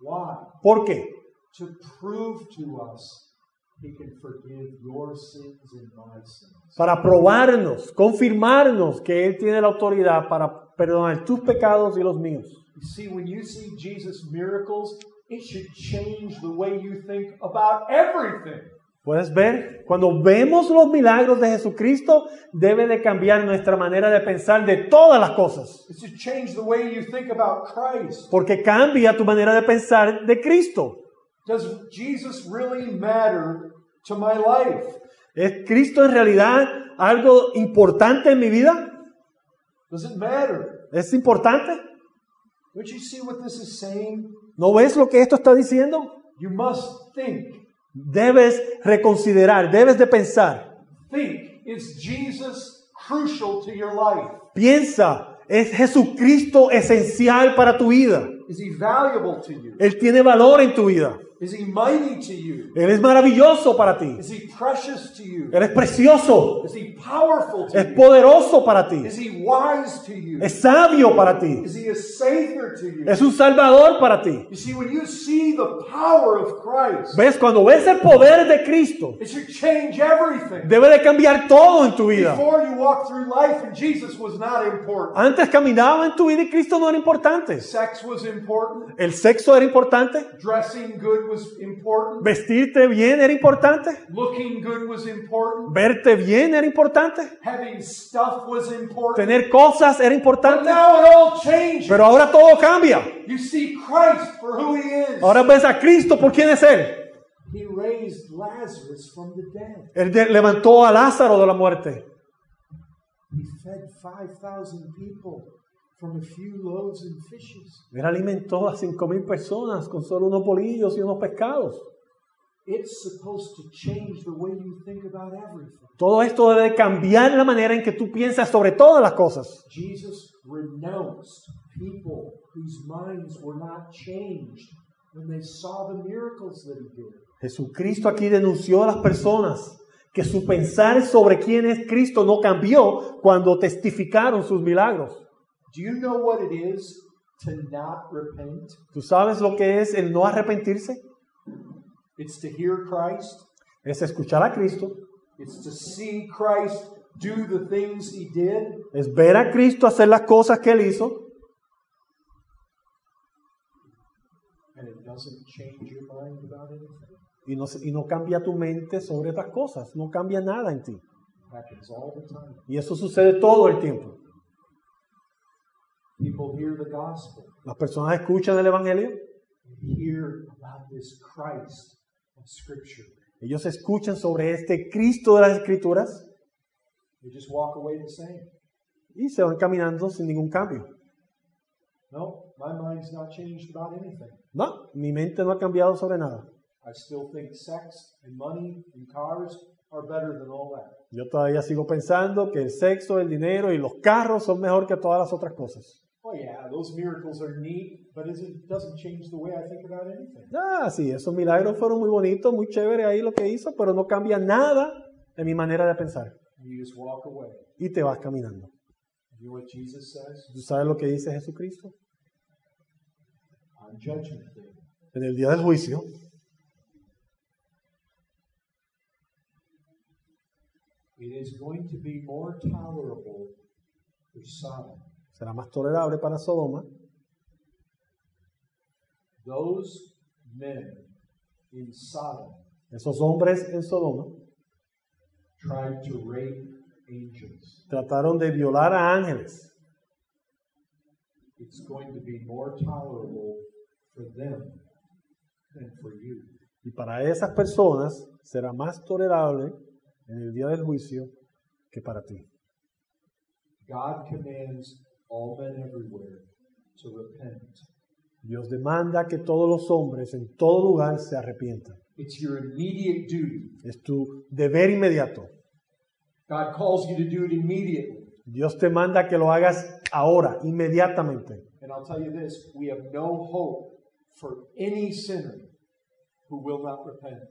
S1: Why?
S2: ¿Por qué?
S1: To prove to us he can forgive your sins and my sins.
S2: Para probarnos, confirmarnos que Él tiene la autoridad para perdonar tus pecados y los míos.
S1: You see, when you see Jesus' miracles, it should change the way you think about everything.
S2: Puedes ver, cuando vemos los milagros de Jesucristo, debe de cambiar nuestra manera de pensar de todas las cosas.
S1: It should change the way you think about Christ.
S2: Porque cambia tu manera de pensar de Cristo.
S1: Does Jesus really matter to my life?
S2: ¿Es Cristo en realidad algo importante en mi vida?
S1: Does it matter?
S2: ¿Es importante?
S1: Don't you see what this is saying?
S2: ¿No ves lo que esto está diciendo?
S1: You must think.
S2: Debes reconsiderar, debes de pensar.
S1: Think. Is Jesus crucial to your life?
S2: Piensa, ¿es Jesucristo esencial para tu vida?
S1: Is he valuable to you?
S2: Él tiene valor en tu vida.
S1: Is he mighty to you?
S2: Él es maravilloso para ti.
S1: Is he precious to you?
S2: Él es precioso.
S1: Is he powerful to
S2: Es
S1: you?
S2: poderoso para ti.
S1: Is he wise to you?
S2: Es sabio para ti.
S1: Is he a savior to you?
S2: Es un salvador para ti.
S1: You see, when you see the power of Christ,
S2: ¿Ves? Cuando ves el poder de Cristo,
S1: it should change everything.
S2: debe de cambiar todo en tu vida.
S1: Before you walk through life and Jesus was not important.
S2: Antes caminaba en tu vida y Cristo no era importante.
S1: Sex was important.
S2: El sexo era importante.
S1: Dressing good was important.
S2: Vestirte bien era importante.
S1: Looking good was important.
S2: Verte bien era importante.
S1: Having stuff was important.
S2: Tener cosas era
S1: But
S2: importante.
S1: now it all changes.
S2: Pero ahora todo cambia.
S1: You see Christ for who he is.
S2: Ahora ves a Cristo por quién es Él.
S1: He raised Lazarus from the dead.
S2: Él levantó a Lázaro de la muerte.
S1: He fed 5,000 people from a few loaves and fishes.
S2: Él alimentó a cinco mil personas con solo unos bolillos y unos pescados.
S1: It's supposed to change the way you think about everything.
S2: Todo esto debe de cambiar la manera en que tú piensas sobre todas las cosas.
S1: Jesus renounced people whose minds were not changed when they saw the miracles that he did.
S2: Jesucristo aquí denunció a las personas que su pensar sobre quién es Cristo no cambió cuando testificaron sus milagros.
S1: Do you know what it is to not repent?
S2: ¿Tú sabes lo que es el no arrepentirse?
S1: It's to hear Christ,
S2: Es escuchar a Cristo,
S1: it's to see Christ do the things he did,
S2: es ver a Cristo hacer las cosas que él hizo
S1: and it doesn't change your mind about anything.
S2: y no, se- y no cambia tu mente sobre estas cosas, no cambia nada en ti.
S1: It happens all the time.
S2: Y eso sucede todo el tiempo.
S1: People hear the gospel,
S2: Las personas escuchan el Evangelio,
S1: and hear about this Christ of Scripture.
S2: ellos escuchan sobre este Cristo de las Escrituras
S1: They just walk away the same.
S2: y se van caminando sin ningún cambio.
S1: No, my mind's not changed about anything.
S2: No, mi mente no ha cambiado sobre nada.
S1: I still think sex and money and cars are better than all that.
S2: Yo todavía sigo pensando que el sexo, el dinero y los carros son mejor que todas las otras cosas.
S1: Oh yeah, those miracles are neat, but it doesn't change the way I think about anything.
S2: Ah, sí, esos milagros fueron muy bonitos, muy chévere ahí lo que hizo, pero no cambia nada en mi manera de pensar.
S1: You just walk away.
S2: Y te vas caminando.
S1: You know what Jesus says
S2: ¿Tú sabes lo que dice Jesucristo?
S1: on Judgment Day?
S2: En el día del juicio,
S1: It is going to be more tolerable for Sodom.
S2: Será más tolerable para Sodoma.
S1: Those men in Sodom
S2: Esos hombres en Sodoma
S1: tried to rape angels.
S2: trataron de violar a ángeles.
S1: It's going to be more tolerable for them than for you.
S2: Y para esas personas será más tolerable en el día del juicio que para ti.
S1: God commands all men everywhere to repent.
S2: Dios demanda que todos los hombres en todo lugar se arrepientan.
S1: It's your immediate duty.
S2: Es tu deber inmediato.
S1: God calls you to do it immediately.
S2: Dios te manda que lo hagas ahora, inmediatamente.
S1: And I'll tell you this we have no hope for any sinner who will not repent.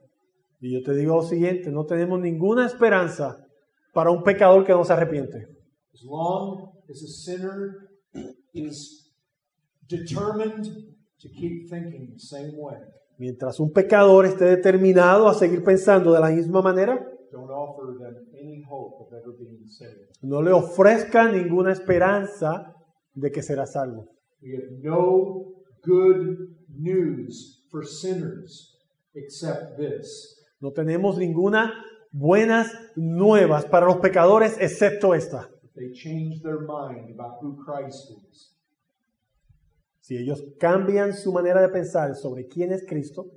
S2: Y yo te digo lo siguiente, no tenemos ninguna esperanza para un pecador que no se arrepiente.
S1: As long as a sinner is determined to keep thinking the same way,
S2: Mientras un pecador esté determinado a seguir pensando de la misma manera,
S1: don't offer them any hope of ever being saved.
S2: no le ofrezca ninguna esperanza de que será salvo.
S1: We have no good news for sinners except this
S2: No tenemos ninguna buenas nuevas para los pecadores excepto esta.
S1: They change their mind about who Christ is.
S2: Si ellos cambian su manera de pensar sobre quién es Cristo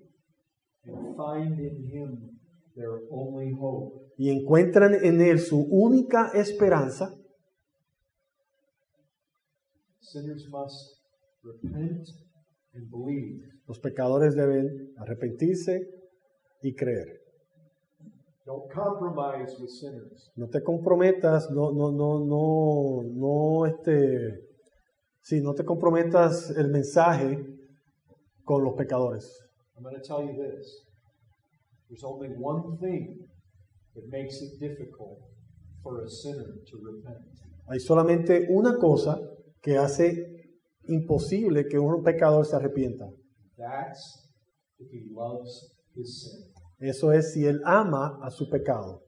S1: and find in him their only hope.
S2: y encuentran en Él su única esperanza,
S1: Sinners must repent and believe.
S2: los pecadores deben arrepentirse y creer.
S1: Don't compromise with sinners.
S2: No te comprometas, no, no, no, no, no, este, sí, no te comprometas el mensaje con los pecadores.
S1: I'm going to tell you this. There's only one thing that makes it difficult for a sinner to repent.
S2: Hay solamente una cosa que hace imposible que un pecador se arrepienta.
S1: That's if he loves his sin.
S2: Eso es si él ama a su pecado.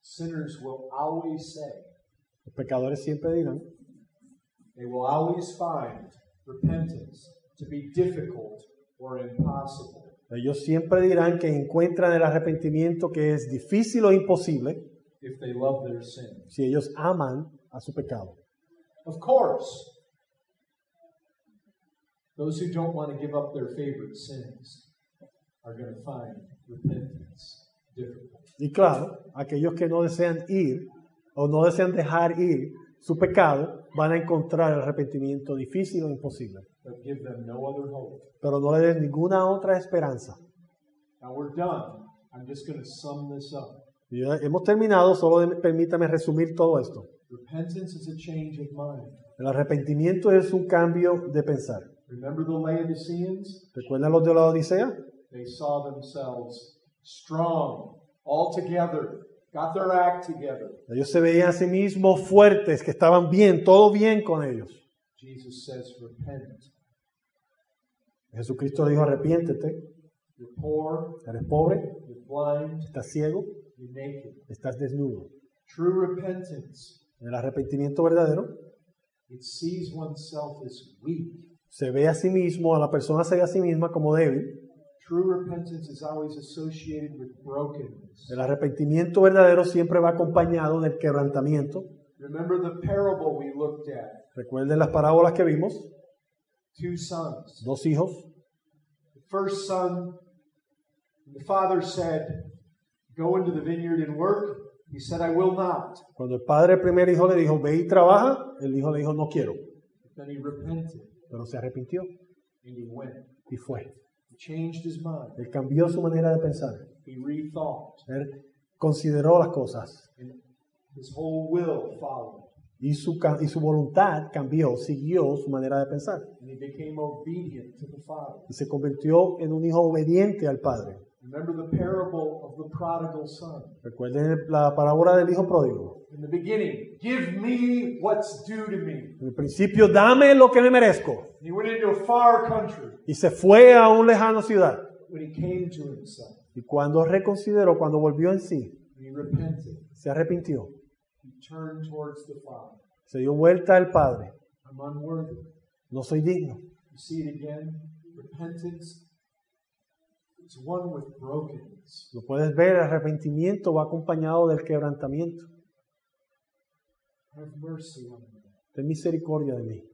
S1: Sinners will always say,
S2: Los pecadores siempre dirán,
S1: they will always find repentance to be difficult or impossible.
S2: ellos siempre dirán que encuentran el arrepentimiento que es difícil o imposible
S1: if they love their sin.
S2: si ellos aman a su pecado.
S1: Of course, those who don't want to give up their favorite sins are going to find repentance difficult.
S2: Y claro, aquellos que no desean ir o no desean dejar ir su pecado van a encontrar el arrepentimiento difícil o imposible.
S1: But give them no other hope.
S2: Pero no le des ninguna otra esperanza.
S1: Now we're done. I'm just going to sum this up.
S2: Y hemos terminado, solo de- permítame resumir todo esto.
S1: Repentance is a change of mind.
S2: El arrepentimiento es un cambio de pensar.
S1: Remember the Laodiceans?
S2: ¿Recuerdan los de la Odisea?
S1: they saw themselves strong, all together, got their act together.
S2: Ellos se veían a sí mismos fuertes, que estaban bien, todo bien con ellos.
S1: Jesus says, Repent.
S2: Jesucristo le dijo, arrepiéntete,
S1: You're poor,
S2: eres pobre,
S1: you're blind,
S2: estás ciego,
S1: you're naked.
S2: estás desnudo.
S1: True repentance,
S2: El arrepentimiento verdadero
S1: it sees oneself as weak.
S2: Se ve a sí mismo, a la persona se ve a sí misma como débil.
S1: True repentance is always associated with brokenness.
S2: El arrepentimiento verdadero siempre va acompañado del quebrantamiento.
S1: Remember the parable we looked at
S2: Recuerden las parábolas que vimos,
S1: two sons.
S2: dos hijos.
S1: The first son, the father said, Go into the vineyard and work. He said, I will not.
S2: Cuando el padre del primer hijo le dijo, ve y trabaja, el hijo le dijo, no quiero. Pero se arrepintió
S1: and he went.
S2: y fue.
S1: He changed his mind.
S2: Él cambió su manera de pensar.
S1: He rethought.
S2: Él consideró las cosas
S1: And his whole will followed.
S2: y su, y su voluntad cambió, siguió su manera de pensar.
S1: And he became obedient to the father.
S2: Y se convirtió en un hijo obediente al padre.
S1: Remember the parable of the prodigal son.
S2: Recuerden la parábola del hijo pródigo.
S1: In the beginning, give me what's due to me.
S2: En el principio, dame lo que me merezco.
S1: And he went into a far country.
S2: Y se fue a un lejano ciudad.
S1: When he came to himself,
S2: Y cuando reconsideró, cuando volvió en sí,
S1: he repented.
S2: se arrepintió.
S1: He turned towards the father.
S2: Se dio vuelta al padre.
S1: I'm unworthy.
S2: No soy digno.
S1: You see it again? Repentance is one with brokenness.
S2: Lo puedes ver, el arrepentimiento va acompañado del quebrantamiento.
S1: Have mercy on me.
S2: Ten misericordia de mí.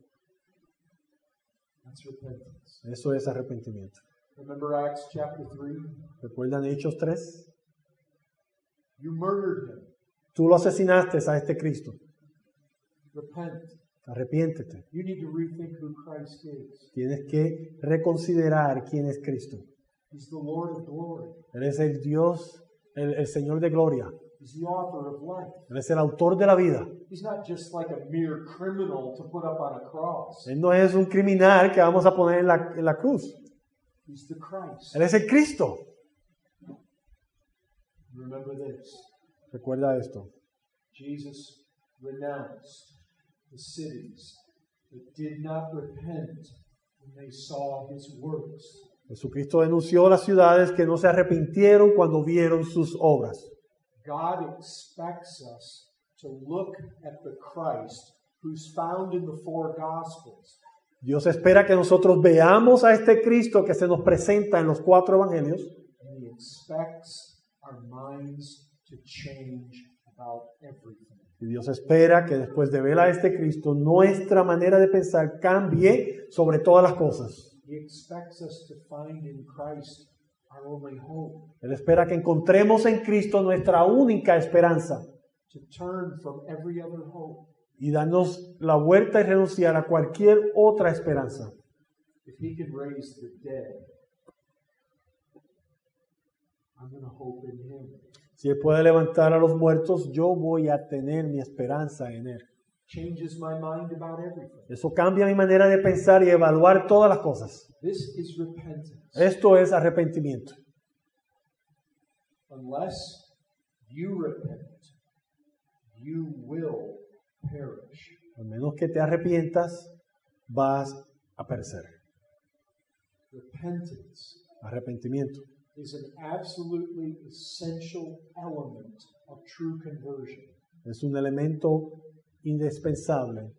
S1: That's repentance.
S2: Eso es arrepentimiento.
S1: Remember Acts chapter 3?
S2: ¿Recuerdan Hechos 3?
S1: You murdered him.
S2: Tú lo asesinaste a este Cristo.
S1: Repent.
S2: Arrepiéntete.
S1: You need to rethink who Christ is.
S2: Tienes que reconsiderar quién es Cristo.
S1: He's the Lord of glory.
S2: Él es el Dios, el, el Señor de gloria.
S1: He's the author of life.
S2: Él es el autor de la vida.
S1: He's not just like a mere criminal to put up on a cross.
S2: Él no es un criminal que vamos a poner en la, en la cruz.
S1: He's the Christ.
S2: Él es el Cristo.
S1: Remember this.
S2: Recuerda esto.
S1: Jesus renounced the cities that did not repent when they saw his works.
S2: Jesucristo denunció las ciudades que no se arrepintieron cuando vieron sus obras.
S1: God expects us to look at the Christ who's found in the four Gospels
S2: Dios espera que nosotros veamos a este Cristo que se nos presenta en los cuatro evangelios
S1: and he expects our minds to change about everything.
S2: y Dios espera que después de ver a este Cristo nuestra manera de pensar cambie sobre todas las cosas.
S1: He expects us to find in Christ our only hope,
S2: Él espera que encontremos en Cristo nuestra única esperanza
S1: to turn from every other hope.
S2: y darnos la vuelta y renunciar a cualquier otra esperanza.
S1: If he can raise the dead, I'm going to hope in him.
S2: Si Él puede levantar a los muertos, yo voy a tener mi esperanza en Él.
S1: Changes my mind about everything.
S2: Eso cambia mi manera de pensar y evaluar todas las cosas.
S1: This is repentance.
S2: Esto es arrepentimiento.
S1: Unless you repent, you will perish.
S2: Al menos que te arrepientas, vas a perecer.
S1: Repentance
S2: Arrepentimiento
S1: is an absolutely essential element of true conversion.
S2: es un elemento indispensable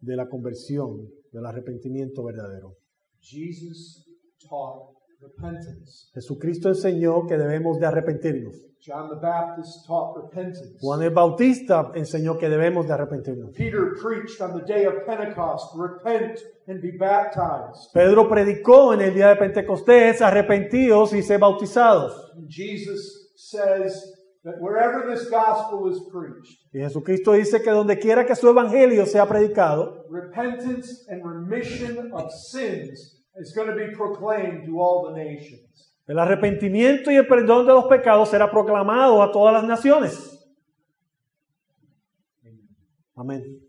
S2: de la conversión, del arrepentimiento verdadero.
S1: Jesus taught repentance.
S2: Jesucristo enseñó que debemos de arrepentirnos.
S1: John the Baptist taught repentance.
S2: Juan el Bautista enseñó que debemos de arrepentirnos.
S1: Peter preached on the day of Pentecost, repent and be baptized.
S2: Pedro predicó en el día de Pentecostés, arrepentidos y sé bautizados.
S1: Jesus says that wherever this gospel is preached,
S2: Y Jesucristo dice que donde quiera que su evangelio sea predicado,
S1: repentance and remission of sins is going to be proclaimed to all the nations.
S2: el arrepentimiento y el perdón de los pecados será proclamado a todas las naciones. Amén.